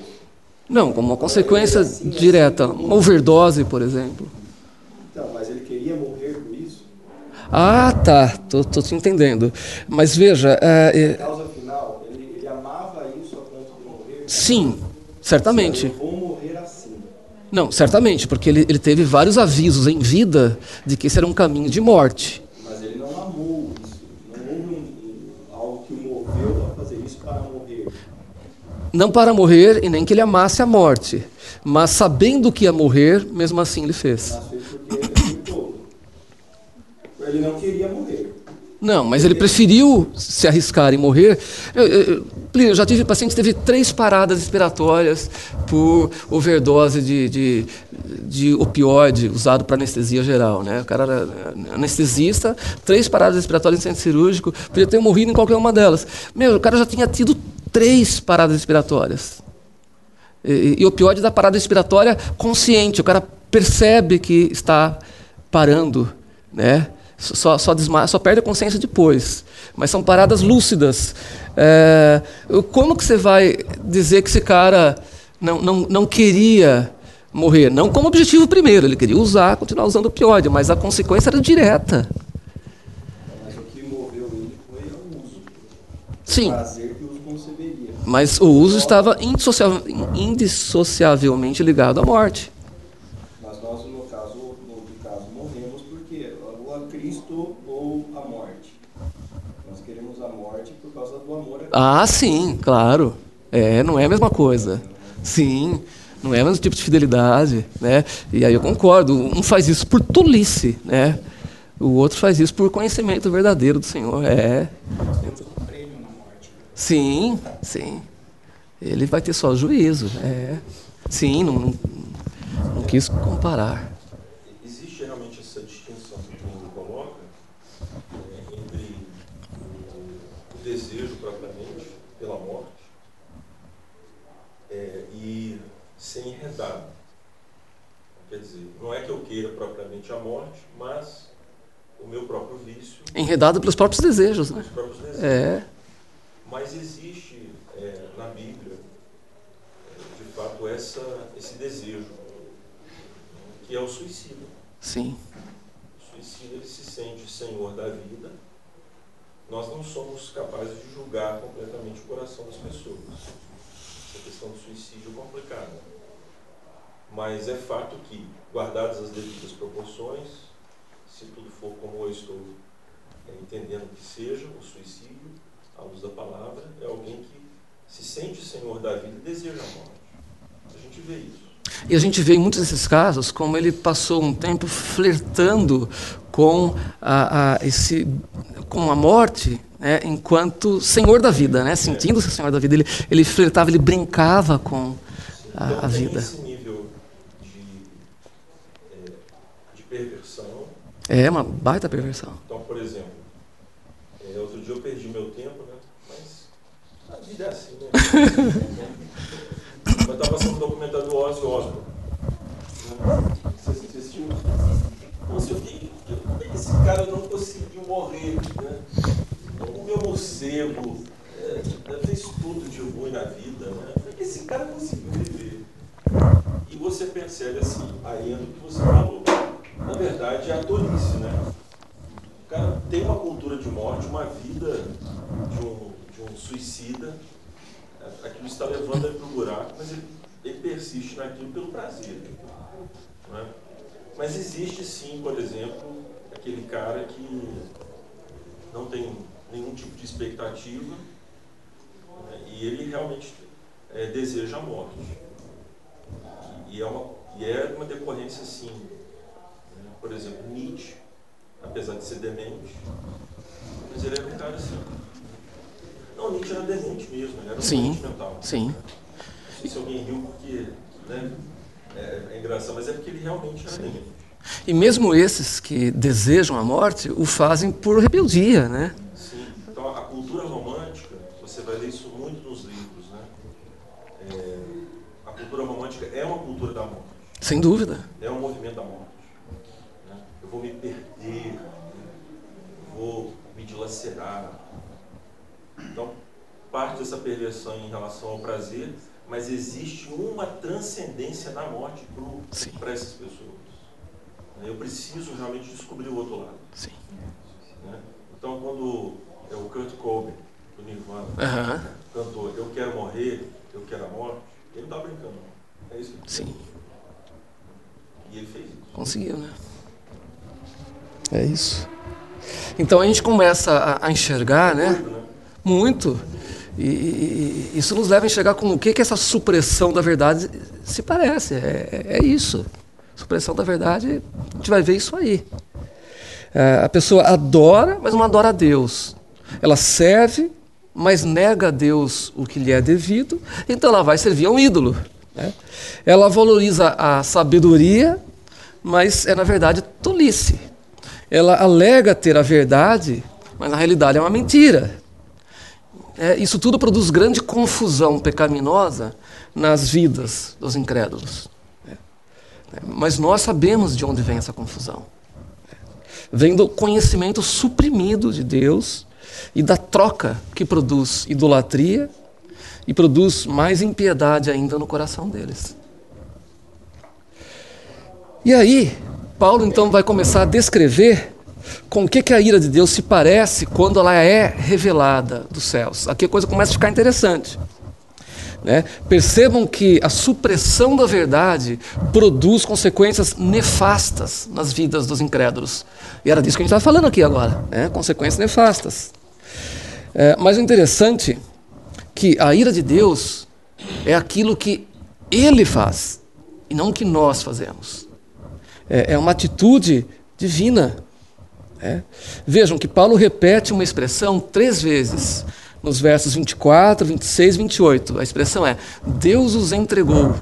[SPEAKER 1] Não, como uma consequência assim, direta. Assim, uma overdose, por exemplo.
[SPEAKER 4] Então, mas ele queria morrer por isso?
[SPEAKER 1] Ah, tá. Tô, tô te entendendo. Mas veja.
[SPEAKER 4] É, é... Causa final, ele, ele, amava isso a ponto de morrer?
[SPEAKER 1] Sim, certamente.
[SPEAKER 4] Eu vou morrer assim.
[SPEAKER 1] Não, certamente, porque ele, ele teve vários avisos em vida de que esse era um caminho de morte.
[SPEAKER 4] Mas ele não amou isso. Não houve um, algo que o moveu a fazer isso para morrer.
[SPEAKER 1] Não para morrer e nem que ele amasse a morte. Mas sabendo que ia morrer, mesmo assim ele fez.
[SPEAKER 4] Ele não queria morrer.
[SPEAKER 1] Não, mas ele preferiu se arriscar em morrer. Eu, eu, eu já tive paciente que teve três paradas respiratórias por overdose de, de, de opioide usado para anestesia geral. Né? O cara era anestesista, três paradas respiratórias em centro cirúrgico, podia ter morrido em qualquer uma delas. Meu, o cara já tinha tido três paradas respiratórias. E, e opioide da parada respiratória consciente, o cara percebe que está parando, né? Só, só, desma só perde a consciência depois. Mas são paradas lúcidas. É, como que você vai dizer que esse cara não, não, não queria morrer? Não como objetivo primeiro, ele queria usar, continuar usando o opioide, mas a consequência era direta.
[SPEAKER 4] Mas o que moveu ele foi o uso.
[SPEAKER 1] Sim.
[SPEAKER 4] O prazer que o uso conceberia.
[SPEAKER 1] Mas o uso estava indissociavelmente ligado à morte.
[SPEAKER 4] Mas nós, no caso, no caso, morremos porque ou a Cristo ou a morte. Nós queremos a morte por causa do amor a Cristo.
[SPEAKER 1] Ah, sim, claro. É, não é a mesma coisa. Sim, não é o mesmo tipo de fidelidade, né? E aí eu concordo. Um faz isso por tolice, né? O outro faz isso por conhecimento verdadeiro do Senhor. É. Sim, sim. Ele vai ter só juízo. É. Sim, não, não, não quis comparar.
[SPEAKER 3] Existe realmente essa distinção que o mundo coloca é, entre o, o desejo propriamente pela morte é, e ser enredado. Quer dizer, não é que eu queira propriamente a morte, mas o meu próprio vício.
[SPEAKER 1] Enredado pelos próprios desejos, né?
[SPEAKER 3] Pelos próprios desejos.
[SPEAKER 1] É.
[SPEAKER 3] Mas existe é, na Bíblia, é, de fato, essa, esse desejo, que é o suicídio.
[SPEAKER 1] Sim.
[SPEAKER 3] O suicida ele se sente senhor da vida. Nós não somos capazes de julgar completamente o coração das pessoas. Essa questão do suicídio é complicada. Mas é fato que, guardadas as devidas proporções, se tudo for como eu estou é, entendendo que seja, o suicídio, à luz da palavra, é alguém que se sente senhor da vida e deseja a morte. A gente vê isso.
[SPEAKER 1] E a gente vê em muitos desses casos como ele passou um tempo flertando com a, a esse, com a morte, né, enquanto senhor da vida, né, sentindo-se senhor da vida. Ele, ele flertava, ele brincava com a, a vida.
[SPEAKER 3] esse nível de, é, de perversão,
[SPEAKER 1] É uma baita perversão.
[SPEAKER 3] Então, por exemplo, é, outro dia eu perdi meu tempo, né? Mas a vida é assim, né? estava passando um documentário do Ozzy Osbourne. Você assistiu? Nossa, eu fiquei, como é que esse cara não conseguiu morrer? Né? O meu morcego é, fez tudo de ruim na vida, né? Como é que esse cara conseguiu viver? E você percebe assim, aí no que você falou. Na verdade é a tolice, né? O cara tem uma cultura de morte, uma vida de um, de um suicida, aquilo está levando ele para o buraco, mas ele, ele persiste naquilo pelo prazer. Né? Mas existe sim, por exemplo, aquele cara que não tem nenhum tipo de expectativa né? e ele realmente é, deseja a morte. E é uma, e é uma decorrência sim. Né? Por exemplo, Nietzsche, apesar de ser demente, mas ele era um cara assim. Nietzsche era demente mesmo, ele era um
[SPEAKER 1] sim,
[SPEAKER 3] mental.
[SPEAKER 1] Sim.
[SPEAKER 3] Não sei se alguém riu porque né, é, é engraçado, mas é porque ele realmente era demente.
[SPEAKER 1] E mesmo esses que desejam a morte o fazem por rebeldia, né?
[SPEAKER 3] Sim. Então a cultura romântica, você vai ler isso muito nos livros, né? É, a cultura romântica é uma cultura da morte.
[SPEAKER 1] Sem dúvida.
[SPEAKER 3] É um movimento da morte. né? Eu vou me perder, eu vou me dilacerar. Então, parte dessa perversão em relação ao prazer, mas existe uma transcendência na morte para essas pessoas. Eu preciso realmente descobrir o outro lado.
[SPEAKER 1] Sim.
[SPEAKER 3] né? Então, quando é o Kurt Cobain, do Nirvana,
[SPEAKER 1] Aham.
[SPEAKER 3] cantou Eu quero morrer, eu quero a morte, ele não está brincando. É isso que ele
[SPEAKER 1] Sim.
[SPEAKER 3] E ele fez isso.
[SPEAKER 1] Conseguiu, né? É isso. Então a gente começa a, a enxergar, né?
[SPEAKER 3] Doido, né?
[SPEAKER 1] Muito. E, e- isso nos leva a enxergar com o que, que essa supressão da verdade se parece. É, é isso. Supressão da verdade, a gente vai ver isso aí. É, a pessoa adora, mas não adora a Deus. Ela serve, mas nega a Deus o que lhe é devido, então ela vai servir a um ídolo. né? Ela valoriza a sabedoria, mas é na verdade tolice. Ela alega ter a verdade, mas na realidade é uma mentira. É, isso tudo produz grande confusão pecaminosa nas vidas dos incrédulos. É. É, Mas nós sabemos de onde vem essa confusão. É. Vem do conhecimento suprimido de Deus e da troca que produz idolatria e produz mais impiedade ainda no coração deles. E aí, Paulo então vai começar a descrever com o que, que a ira de Deus se parece quando ela é revelada dos céus. Aqui a coisa começa a ficar interessante. né? Percebam que a supressão da verdade produz consequências nefastas nas vidas dos incrédulos. E era disso que a gente estava falando aqui agora, né? consequências nefastas. É, mas o interessante é que a ira de Deus é aquilo que Ele faz e não o que nós fazemos. É, é uma atitude divina. É. Vejam que Paulo repete uma expressão três vezes, nos versos 24, 26 e 28. A expressão é: Deus os entregou.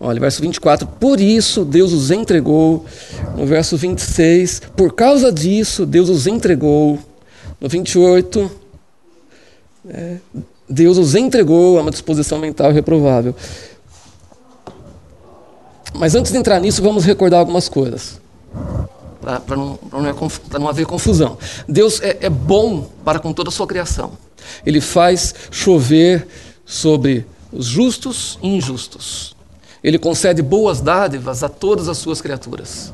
[SPEAKER 1] Olha, verso 24, por isso Deus os entregou. No verso 26, por causa disso Deus os entregou. No 28, é, Deus os entregou a uma disposição mental reprovável. Mas antes de entrar nisso, vamos recordar algumas coisas. Para não, não, é não haver confusão. Deus é, é bom para com toda a sua criação. Ele faz chover sobre os justos e injustos. Ele concede boas dádivas a todas as suas criaturas.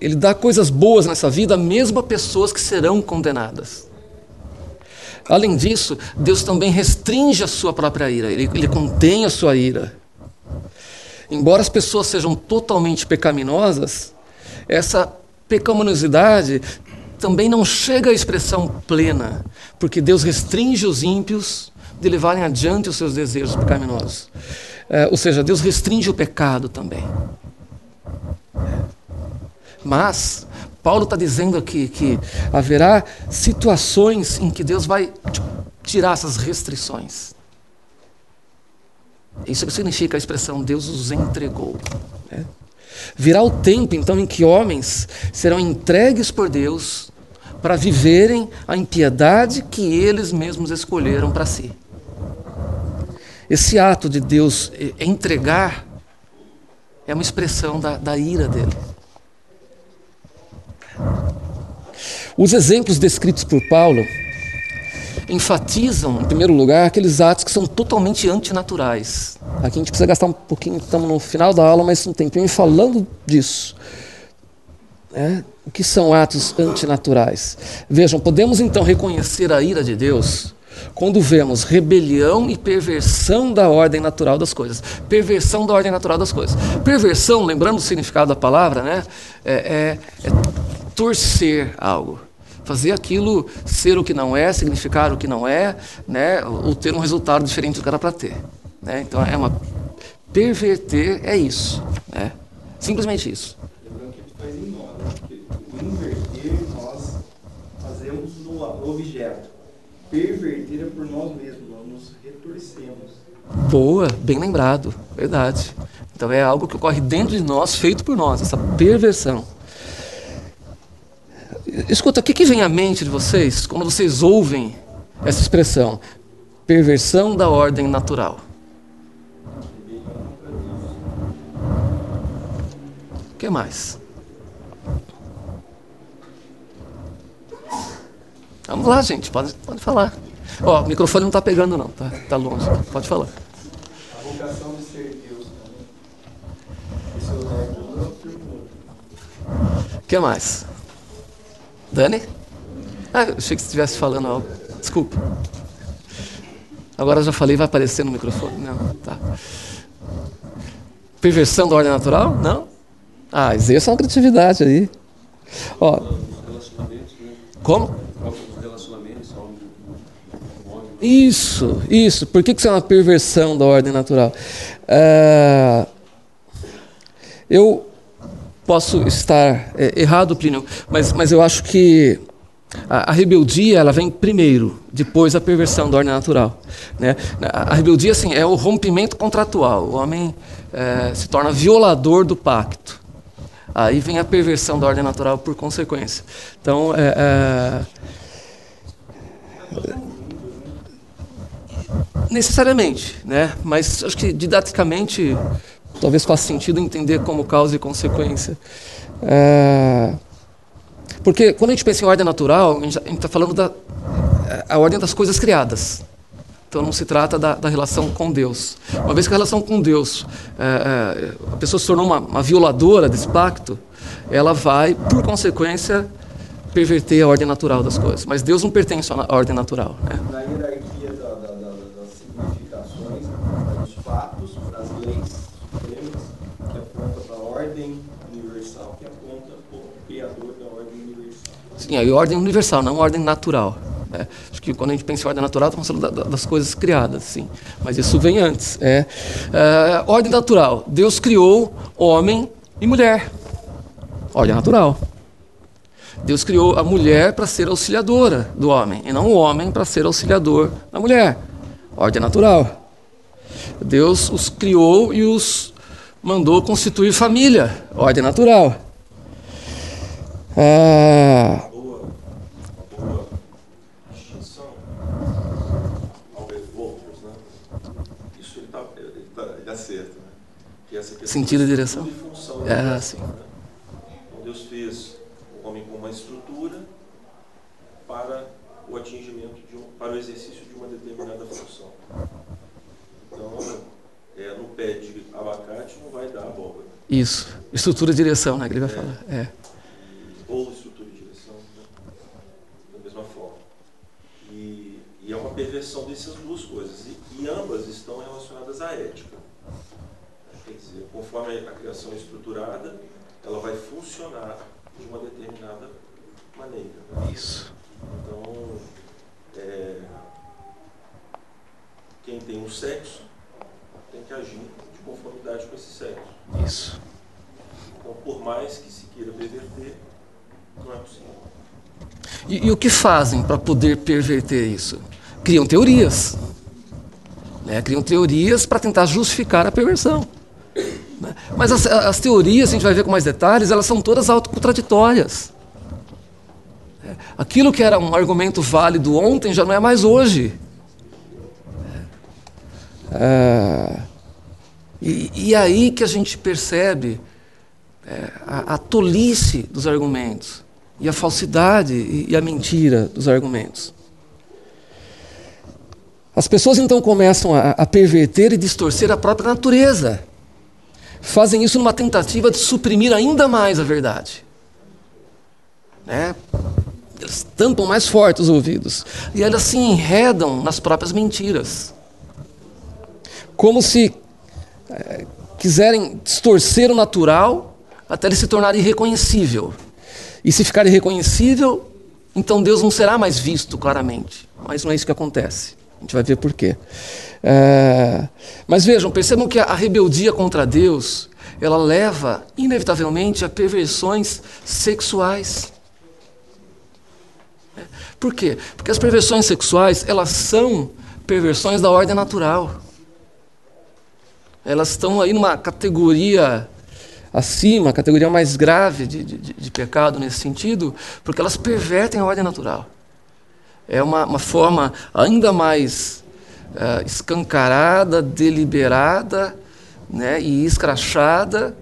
[SPEAKER 1] Ele dá coisas boas nessa vida, mesmo a pessoas que serão condenadas. Além disso, Deus também restringe a sua própria ira, ele, ele contém a sua ira. Embora as pessoas sejam totalmente pecaminosas, essa pecaminosidade também não chega à expressão plena, porque Deus restringe os ímpios de levarem adiante os seus desejos pecaminosos. É, ou seja, Deus restringe o pecado também. Mas Paulo está dizendo aqui que haverá situações em que Deus vai tirar essas restrições. Isso significa a expressão Deus os entregou. Né? Virá o tempo, então, em que homens serão entregues por Deus para viverem a impiedade que eles mesmos escolheram para si. Esse ato de Deus entregar é uma expressão da, da ira dele. Os exemplos descritos por Paulo enfatizam, em primeiro lugar, aqueles atos que são totalmente antinaturais. Aqui a gente precisa gastar um pouquinho, estamos no final da aula, mas um tempinho falando disso. É, o que são atos antinaturais? Vejam, podemos então reconhecer a ira de Deus quando vemos rebelião e perversão da ordem natural das coisas. Perversão da ordem natural das coisas. Perversão, lembrando o significado da palavra, né, é, é, é torcer algo fazer aquilo ser o que não é, significar o que não é, né, ou ter um resultado diferente do que era para ter. Né? Então é uma perverter é isso, né? simplesmente isso.
[SPEAKER 4] Lembrando que a gente faz em nós, né? porque o inverter nós fazemos no objeto, perverter é por nós mesmos, nós nos retorcemos.
[SPEAKER 1] Boa, bem lembrado, verdade. Então é algo que ocorre dentro de nós, feito por nós, essa perversão. Escuta, o que, que vem à mente de vocês quando vocês ouvem essa expressão? Perversão da ordem natural. O que mais? Vamos lá, gente, pode, pode falar. Ó, o microfone não está pegando, não, tá, tá longe. Pode falar.
[SPEAKER 4] A vocação de ser Deus também. Isso é.
[SPEAKER 1] O que mais? Dani? Ah, eu achei que você estivesse falando algo. Desculpa. Agora já falei, vai aparecer no microfone. Não, tá. Perversão da ordem natural? Não? Ah, exerça uma criatividade aí. Ó. Como? Isso, isso. Por que isso é uma perversão da ordem natural? Uh, eu posso estar é, errado, Plínio, mas, mas eu acho que a, a, rebeldia ela vem primeiro, depois a perversão da ordem natural. Né? A, a rebeldia assim, é o rompimento contratual. O homem é, se torna violador do pacto. Aí vem a perversão da ordem natural por consequência. Então, é, é, necessariamente, né? mas acho que didaticamente talvez faça sentido entender como causa e consequência. É, porque quando a gente pensa em ordem natural, a gente está falando da a ordem das coisas criadas. Então não se trata da, da relação com Deus. Uma vez que a relação com Deus, é, é, a pessoa se tornou uma, uma violadora desse pacto, ela vai, por consequência, perverter a ordem natural das coisas. Mas Deus não pertence à ordem natural. Né?
[SPEAKER 4] Na hierarquia da, da, da, das significações, dos fatos, das leis, ordem universal que aponta o Criador da ordem universal.
[SPEAKER 1] Sim, a ordem universal, não ordem natural. Né? Acho que quando a gente pensa em ordem natural, estamos falando da, das coisas criadas, sim. Mas isso vem antes. É. é. ordem natural. Deus criou homem e mulher. Ordem natural. Deus criou a mulher para ser auxiliadora do homem, e não o homem para ser auxiliador da mulher. Ordem natural. Deus os criou e os mandou constituir família, ordem natural.
[SPEAKER 3] Ah, boa, boa distinção, Albert Wolters, né? Isso ele está ele tá, ele acerta, né?
[SPEAKER 1] Que essa Sentido e direção.
[SPEAKER 3] Função é, sim. Então Deus fez o homem com uma estrutura para o atingimento de um, para o exercício de uma determinada função. Então é, no pé de abacate não vai dar abóbora.
[SPEAKER 1] Isso. Estrutura e direção, né? Que ele vai é. falar. É.
[SPEAKER 3] Ou estrutura e direção, né? da mesma forma. E, e, é uma perversão dessas duas coisas. E, e, ambas estão relacionadas à ética. Conforme a criação é estruturada, ela vai funcionar de uma determinada maneira.
[SPEAKER 1] Né? Isso.
[SPEAKER 3] Então, é, quem tem um sexo tem que agir de conformidade com esse sexo.
[SPEAKER 1] Isso.
[SPEAKER 3] Então, por mais que se queira perverter, não é possível.
[SPEAKER 1] E, e o que fazem para poder perverter isso? Criam teorias. Né? Criam teorias para tentar justificar a perversão. Mas as, as, teorias, a gente vai ver com mais detalhes, elas são todas autocontraditórias. É, aquilo que era um argumento válido ontem já não é mais hoje. É, e, e aí que a gente percebe é, a, a, tolice dos argumentos e a falsidade e, e a mentira dos argumentos. As pessoas então começam a, a perverter e distorcer a própria natureza. Fazem isso numa tentativa de suprimir ainda mais a verdade. Né? Eles tampam mais forte os ouvidos. E elas se enredam nas próprias mentiras. Como se é, quiserem distorcer o natural até ele se tornar irreconhecível. E se ficar irreconhecível, então Deus não será mais visto claramente. Mas não é isso que acontece. A gente vai ver por quê. É... Mas vejam, percebam que a rebeldia contra Deus, ela leva, inevitavelmente, a perversões sexuais. É. Por quê? Porque as perversões sexuais, elas são perversões da ordem natural. Elas estão aí numa categoria acima, categoria mais grave de, de, de, pecado nesse sentido, porque elas pervertem a ordem natural. É uma, uma forma ainda mais uh, escancarada, deliberada né, e escrachada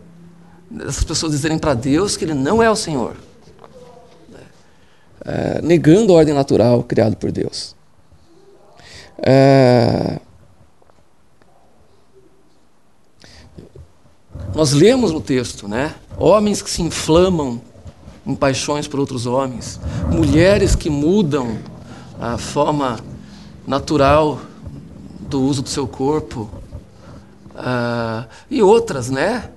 [SPEAKER 1] dessas pessoas dizerem para Deus que Ele não é o Senhor, uh, negando a ordem natural criada por Deus. Uh, Nós lemos no texto, né? Homens que se inflamam em paixões por outros homens, mulheres que mudam a forma natural do uso do seu corpo, uh, e outras, né?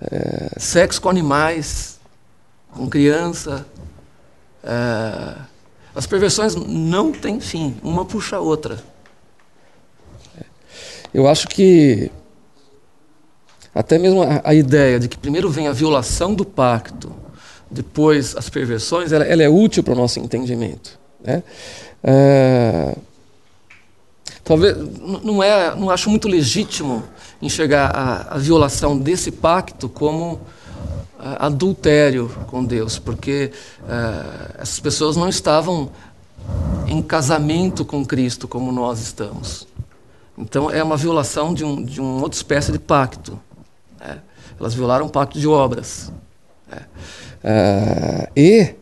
[SPEAKER 1] É, sexo com animais, com criança. Uh, as perversões não têm fim, uma puxa a outra. Eu acho que até mesmo a, a, ideia de que primeiro vem a violação do pacto, depois as perversões, ela, ela é útil para o nosso entendimento. Né? É, talvez não é, não acho muito legítimo enxergar a, a violação desse pacto como adultério com Deus, porque é, essas pessoas não estavam em casamento com Cristo como nós estamos. Então é uma violação de, um, de uma outra espécie de pacto. É. Elas violaram o pacto de obras. É. Uh, e,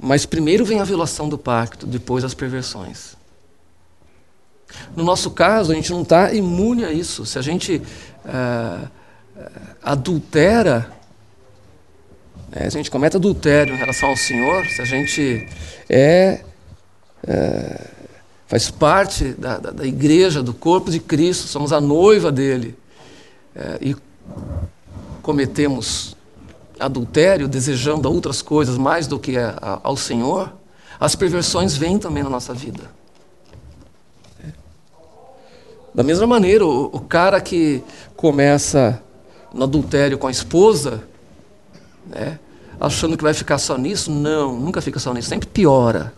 [SPEAKER 1] mas primeiro vem a violação do pacto, depois as perversões. No nosso caso, a gente não está imune a isso. Se a gente uh, adultera, né, se a gente comete adultério em relação ao Senhor, se a gente é, uh, faz parte da, da, da igreja, do corpo de Cristo, somos a noiva dele e cometemos adultério, desejando outras coisas mais do que a, a, ao Senhor, as perversões vêm também na nossa vida. É. Da mesma maneira, o, o cara que começa no adultério com a esposa, né, achando que vai ficar só nisso, não, nunca fica só nisso, sempre piora.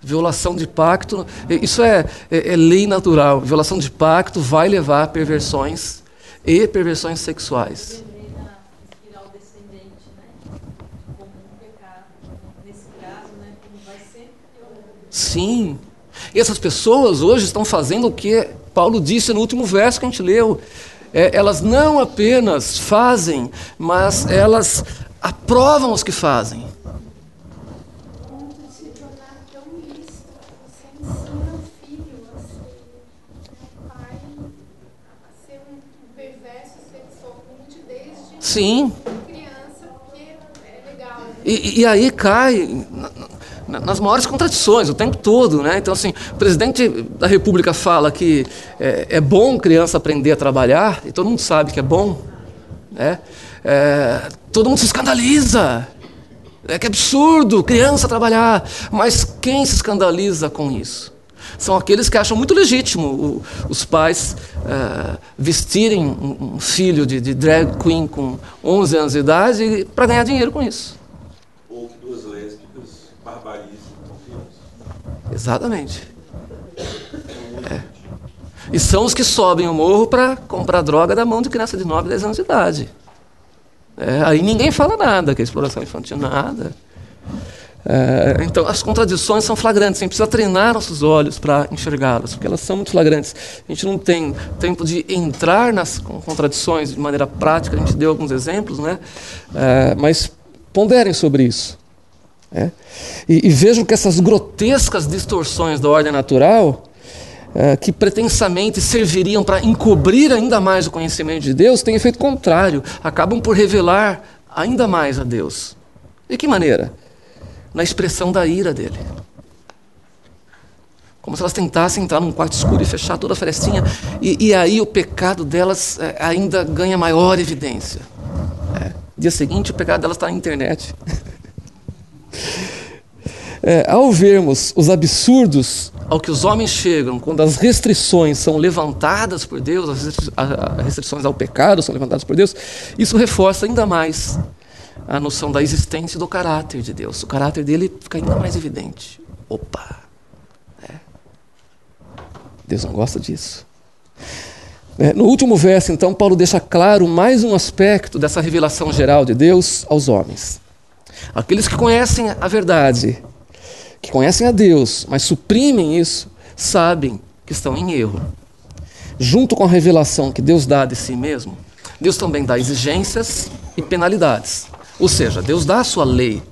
[SPEAKER 1] Violação de pacto, isso é, é, é, lei natural. Violação de pacto vai levar a perversões e perversões sexuais. Sim. E essas pessoas hoje estão fazendo o que Paulo disse no último verso que a gente leu. É, elas não apenas fazem, mas elas aprovam os que fazem. Sim. E, e aí cai nas maiores contradições o tempo todo, né? Então assim, o presidente da República fala que é, é bom criança aprender a trabalhar e todo mundo sabe que é bom, né? É, todo mundo se escandaliza. É que absurdo criança trabalhar, mas quem se escandaliza com isso? são aqueles que acham muito legítimo o, os pais uh, vestirem um, um filho de, de, drag queen com 11 anos de idade para ganhar dinheiro com isso.
[SPEAKER 3] Ou que duas lésbicas barbarizem com crianças.
[SPEAKER 1] Exatamente. É. E são os que sobem o morro para comprar droga da mão de criança de 9, 10 anos de idade. É, aí ninguém fala nada, que é exploração infantil, nada. É, então, as contradições são flagrantes, a gente precisa treinar nossos olhos para enxergá-las, porque elas são muito flagrantes. A gente não tem tempo de entrar nas contradições de maneira prática, a gente deu alguns exemplos, né? É, mas ponderem sobre isso. É? E, e vejam que essas grotescas distorções da ordem natural, é, que pretensamente serviriam para encobrir ainda mais o conhecimento de Deus, têm efeito contrário, acabam por revelar ainda mais a Deus. De que maneira? na expressão da ira dele. Como se elas tentassem entrar num quarto escuro e fechar toda a frestinha, e, e aí o pecado delas é, ainda ganha maior evidência. É. Dia seguinte, o pecado delas está na internet. É, ao vermos os absurdos ao que os homens chegam quando as restrições são levantadas por Deus, as restrições ao pecado são levantadas por Deus, isso reforça ainda mais a noção da existência do caráter de Deus. O caráter dele fica ainda mais evidente. Opa! É. Deus não gosta disso. É, no último verso, então, Paulo deixa claro mais um aspecto dessa revelação geral de Deus aos homens. Aqueles que conhecem a verdade, que conhecem a Deus, mas suprimem isso, sabem que estão em erro. Junto com a revelação que Deus dá de si mesmo, Deus também dá exigências e penalidades. Ou seja, Deus dá a sua lei.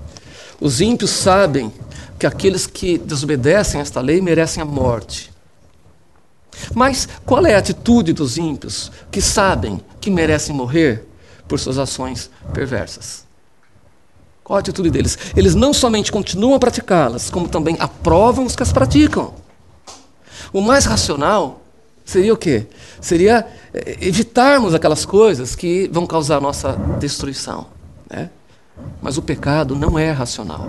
[SPEAKER 1] Os ímpios sabem que aqueles que desobedecem a esta lei merecem a morte. Mas qual é a atitude dos ímpios que sabem que merecem morrer por suas ações perversas? Qual a atitude deles? Eles não somente continuam a praticá-las, como também aprovam os que as praticam. O mais racional seria o quê? Seria eh, evitarmos aquelas coisas que vão causar nossa destruição. Né? Mas o pecado não é racional.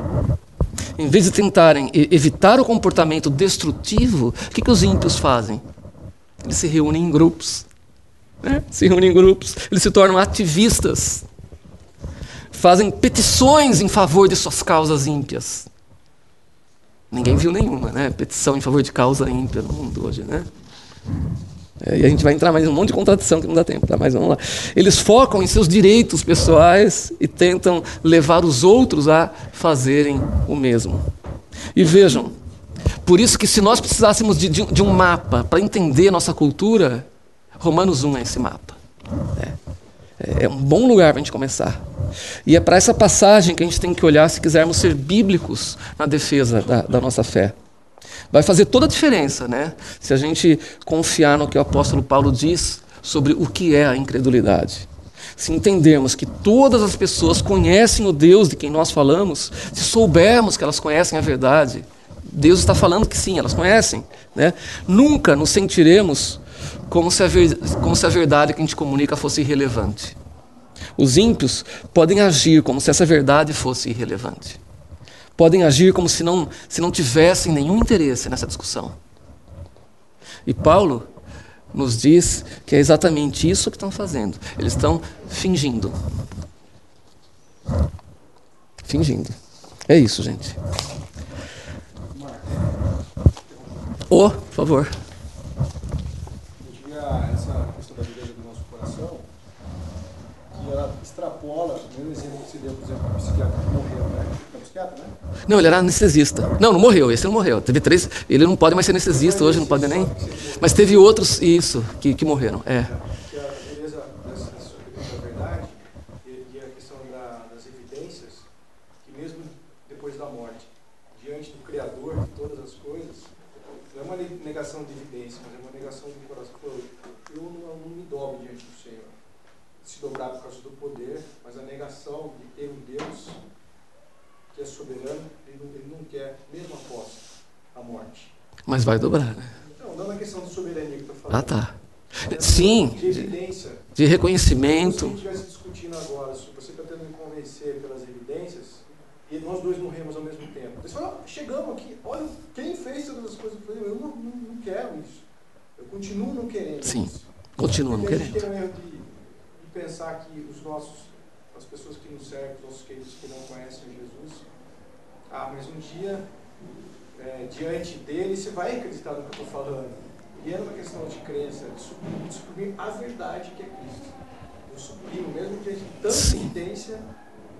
[SPEAKER 1] Em vez de tentarem evitar o comportamento destrutivo, o que, que os ímpios fazem? Eles se reúnem em grupos. Né? Se reúnem em grupos, eles se tornam ativistas. Fazem petições em favor de suas causas ímpias. Ninguém viu nenhuma, né? Petição em favor de causa ímpia no mundo hoje, né? É, e a gente vai entrar mais em um monte de contradição que não dá tempo, tá? mas vamos lá. Eles focam em seus direitos pessoais e tentam levar os outros a fazerem o mesmo. E vejam, por isso que se nós precisássemos de, de, de um mapa para entender nossa cultura, Romanos 1 é esse mapa. É, é um bom lugar para a gente começar. E é para essa passagem que a gente tem que olhar se quisermos ser bíblicos na defesa da, da nossa fé. Vai fazer toda a diferença, né? Se a gente confiar no que o apóstolo Paulo diz sobre o que é a incredulidade. Se entendermos que todas as pessoas conhecem o Deus de quem nós falamos, se soubermos que elas conhecem a verdade, Deus está falando que sim, elas conhecem, né? Nunca nos sentiremos como se, a ver, como se a verdade que a gente comunica fosse irrelevante. Os ímpios podem agir como se essa verdade fosse irrelevante podem agir como se não, se não tivessem nenhum interesse nessa discussão. E Paulo nos diz que é exatamente isso que estão fazendo. Eles estão fingindo. Fingindo. É isso, gente. Oh, por favor.
[SPEAKER 5] Essa questão da vida do nosso coração, que ela extrapola, mesmo exemplo que você deu, por exemplo, o psiquiatra que morreu, né? psiquiatra, né?
[SPEAKER 1] Não, ele era anestesista. Não, não morreu, esse não morreu. Teve três. Ele não pode mais ser anestesista hoje, não pode nem. Mas teve outros, isso, que, que morreram. É.
[SPEAKER 5] negação de evidência, mas é uma negação do coração. Eu não, não me dobro diante do Senhor. Se dobrar por causa do poder, mas a negação de ter um Deus que é soberano, ele não, ele não quer, mesmo após a morte.
[SPEAKER 1] Mas vai dobrar,
[SPEAKER 5] né? Não, não é questão de soberania que eu estou falando.
[SPEAKER 1] Ah, tá. É Sim.
[SPEAKER 5] De evidência.
[SPEAKER 1] De reconhecimento. Se
[SPEAKER 5] a gente estivesse discutindo agora, se você está tentando me convencer pelas evidências, e nós dois morremos ao mesmo tempo. Você fala, ah, chegamos aqui, olha, quem fez todas as coisas? Eu, eu não, não, não, quero isso. Eu continuo não querendo
[SPEAKER 1] Sim,
[SPEAKER 5] isso.
[SPEAKER 1] continuo não querendo. A
[SPEAKER 5] gente tem um erro de, de pensar que os nossos, as pessoas que nos servem, os nossos queridos que não conhecem Jesus, ah, mas um dia, é, diante dele, você vai acreditar no que eu estou falando.
[SPEAKER 4] E era uma questão de crença, de suprimir, de suprimir a verdade que é Cristo. Eu suprimo, mesmo diante de tanta evidência,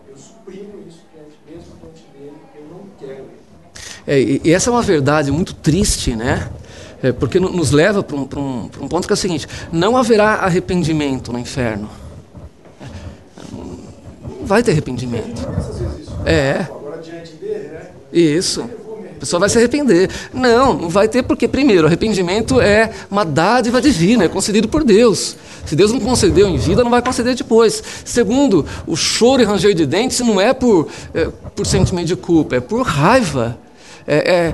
[SPEAKER 4] eu suprimo isso diante, mesmo diante dele, eu não quero ele.
[SPEAKER 1] É, e essa é uma verdade muito triste, né? É, porque no- nos leva para um, um, um ponto que é o seguinte: não haverá arrependimento no inferno. Não vai ter arrependimento.
[SPEAKER 4] Isso.
[SPEAKER 1] É.
[SPEAKER 4] Agora diante dele, né?
[SPEAKER 1] Isso. A pessoa vai se arrepender. Não, não vai ter porque, primeiro, arrependimento é uma dádiva divina, é concedido por Deus. Se Deus não concedeu em vida, não vai conceder depois. Segundo, o choro e ranger de dentes não é por, é, por sentimento de culpa, é por raiva. É, é,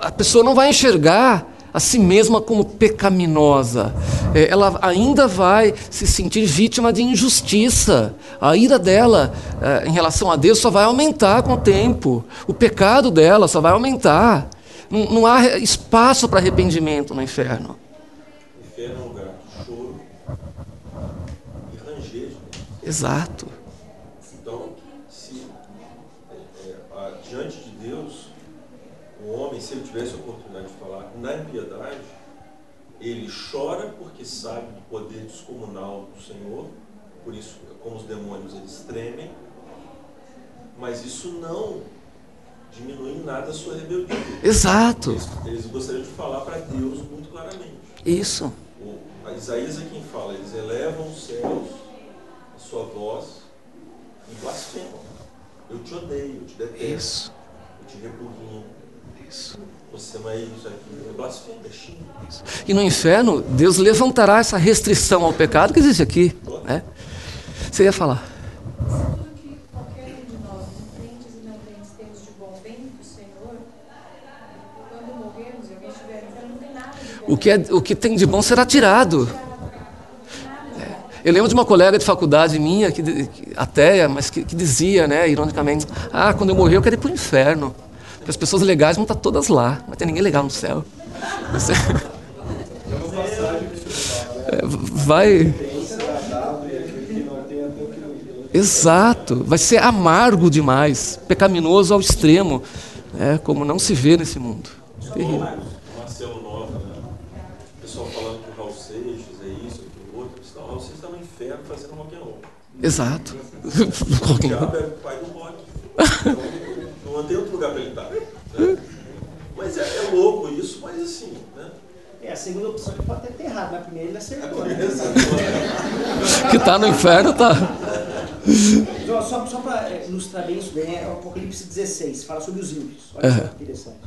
[SPEAKER 1] a pessoa não vai enxergar a si mesma como pecaminosa. É, ela ainda vai se sentir vítima de injustiça. A ira dela é, em relação a Deus só vai aumentar com o tempo. O pecado dela só vai aumentar. Não, não há espaço para arrependimento no inferno.
[SPEAKER 3] Inferno é um lugar de choro e dentes.
[SPEAKER 1] Exato.
[SPEAKER 3] Então, se é, é, diante de Deus, o homem, se ele tivesse oportunidade na impiedade, ele chora porque sabe do poder descomunal do Senhor, por isso, como os demônios, eles tremem, mas isso não diminui em nada a sua rebeldia.
[SPEAKER 1] Exato.
[SPEAKER 3] Eles, eles gostariam de falar para Deus muito claramente.
[SPEAKER 1] Isso.
[SPEAKER 3] O, a Isaías é quem fala, eles elevam os céus, a sua voz, e blasfemam. Eu te odeio, eu te detesto,
[SPEAKER 1] Isso.
[SPEAKER 3] eu te repugno.
[SPEAKER 1] Isso.
[SPEAKER 3] É é. É é.
[SPEAKER 1] E no inferno, Deus levantará essa restrição ao pecado que existe aqui. Né? Você ia falar. O que, é, o que tem de bom será tirado.
[SPEAKER 6] Bom.
[SPEAKER 1] Eu lembro de uma colega de faculdade minha, que, que- ateia, mas que, que dizia, né, ironicamente, ah, quando eu morrer eu quero ir para o inferno. Porque as pessoas legais vão estar todas lá, não vai ter ninguém legal no céu. Você- É, vai. Exato, vai ser amargo demais, pecaminoso ao extremo, né, como não se vê nesse mundo. Terrível.
[SPEAKER 3] Marcelo Nova, né? O pessoal falando que o Raul Seixas é isso, aquilo outro. Não, o Raul Seixas está no inferno fazendo rock and roll.
[SPEAKER 1] Exato.
[SPEAKER 3] O diabo é o pai do rock. Não tem outro lugar para ele estar. Né? Mas é, é louco isso, mas assim, né?
[SPEAKER 2] É, a segunda opção ele pode até ter errado, mas a primeira ele acertou. Né?
[SPEAKER 1] que está no inferno tá.
[SPEAKER 2] Só, só, só para ilustrar bem isso daí, é o Apocalipse 16, fala sobre os ímpios. Olha só
[SPEAKER 1] Aham.
[SPEAKER 2] que interessante.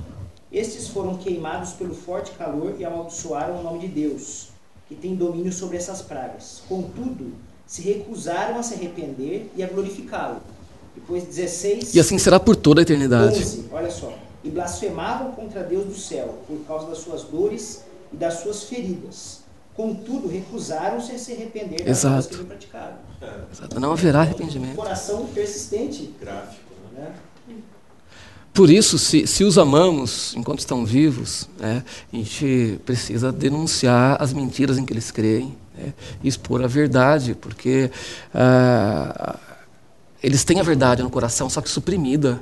[SPEAKER 2] Estes foram queimados pelo forte calor e amaldiçoaram o nome de Deus, que tem domínio sobre essas pragas. Contudo, se recusaram a se arrepender e a glorificá-lo. Depois 16.
[SPEAKER 1] E assim será por toda a eternidade.
[SPEAKER 2] 11, olha só. E blasfemavam contra Deus do céu, por causa das suas dores e das suas feridas. Contudo, recusaram-se a se arrepender das
[SPEAKER 1] Exato.
[SPEAKER 2] que praticaram.
[SPEAKER 1] Exato, Não haverá
[SPEAKER 2] Um
[SPEAKER 1] arrependimento.
[SPEAKER 2] coração persistente.
[SPEAKER 3] Gráfico, né?
[SPEAKER 2] Né?
[SPEAKER 1] Por isso, se, se os amamos enquanto estão vivos, né, a gente precisa denunciar as mentiras em que eles creem né, e expor a verdade, porque ah, eles têm a verdade no coração, só que suprimida.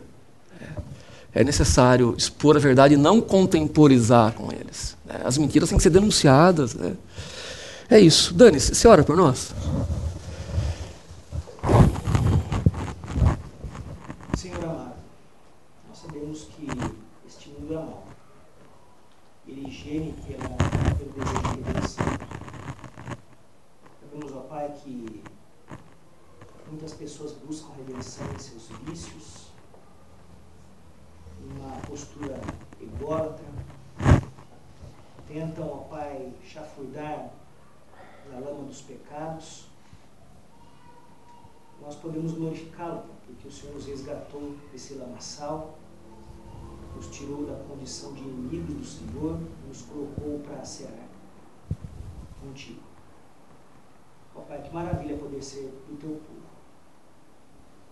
[SPEAKER 1] É, é necessário expor a verdade e não contemporizar com eles. né. As mentiras têm que ser denunciadas. né. É isso. Dani, você ora por nós?
[SPEAKER 2] Senhor amado, nós sabemos que este mundo é mau. Ele geme pela, pelo desejo de redenção. Sabemos, ó Pai, que muitas pessoas buscam redenção em seus vícios, numa postura ególatra, tentam, ó Pai, chafurdar na lama dos pecados nós podemos glorificá-lo, porque o Senhor nos resgatou desse lamaçal, nos tirou da condição de inimigo do Senhor, nos colocou para cear contigo. Ó Pai, que maravilha poder ser do teu povo,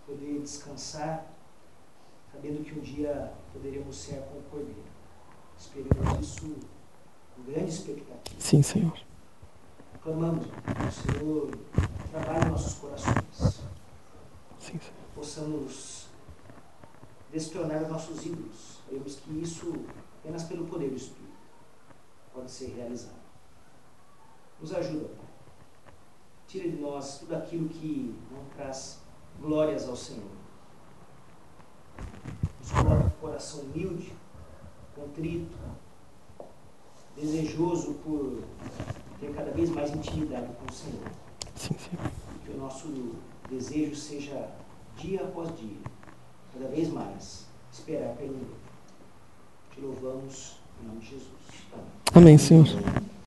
[SPEAKER 2] poder descansar, sabendo que um dia poderemos ser com o Cordeiro. Esperamos isso com grande expectativa.
[SPEAKER 1] Sim, Senhor.
[SPEAKER 2] Clamamos, o Senhor trabalhe nossos corações
[SPEAKER 1] Sim, Senhor.
[SPEAKER 2] possamos destronar os nossos ídolos. Sabemos que isso apenas pelo poder do Espírito. pode ser realizado. Nos ajuda, Pai. Tira de nós tudo aquilo que não traz glórias ao Senhor. O coração humilde, contrito, desejoso por ter cada vez mais intimidade com o Senhor.
[SPEAKER 1] Sim, Senhor.
[SPEAKER 2] Que o nosso desejo seja dia após dia, cada vez mais, esperar pelo Te louvamos em nome de Jesus. Amém.
[SPEAKER 1] Amém, Senhor.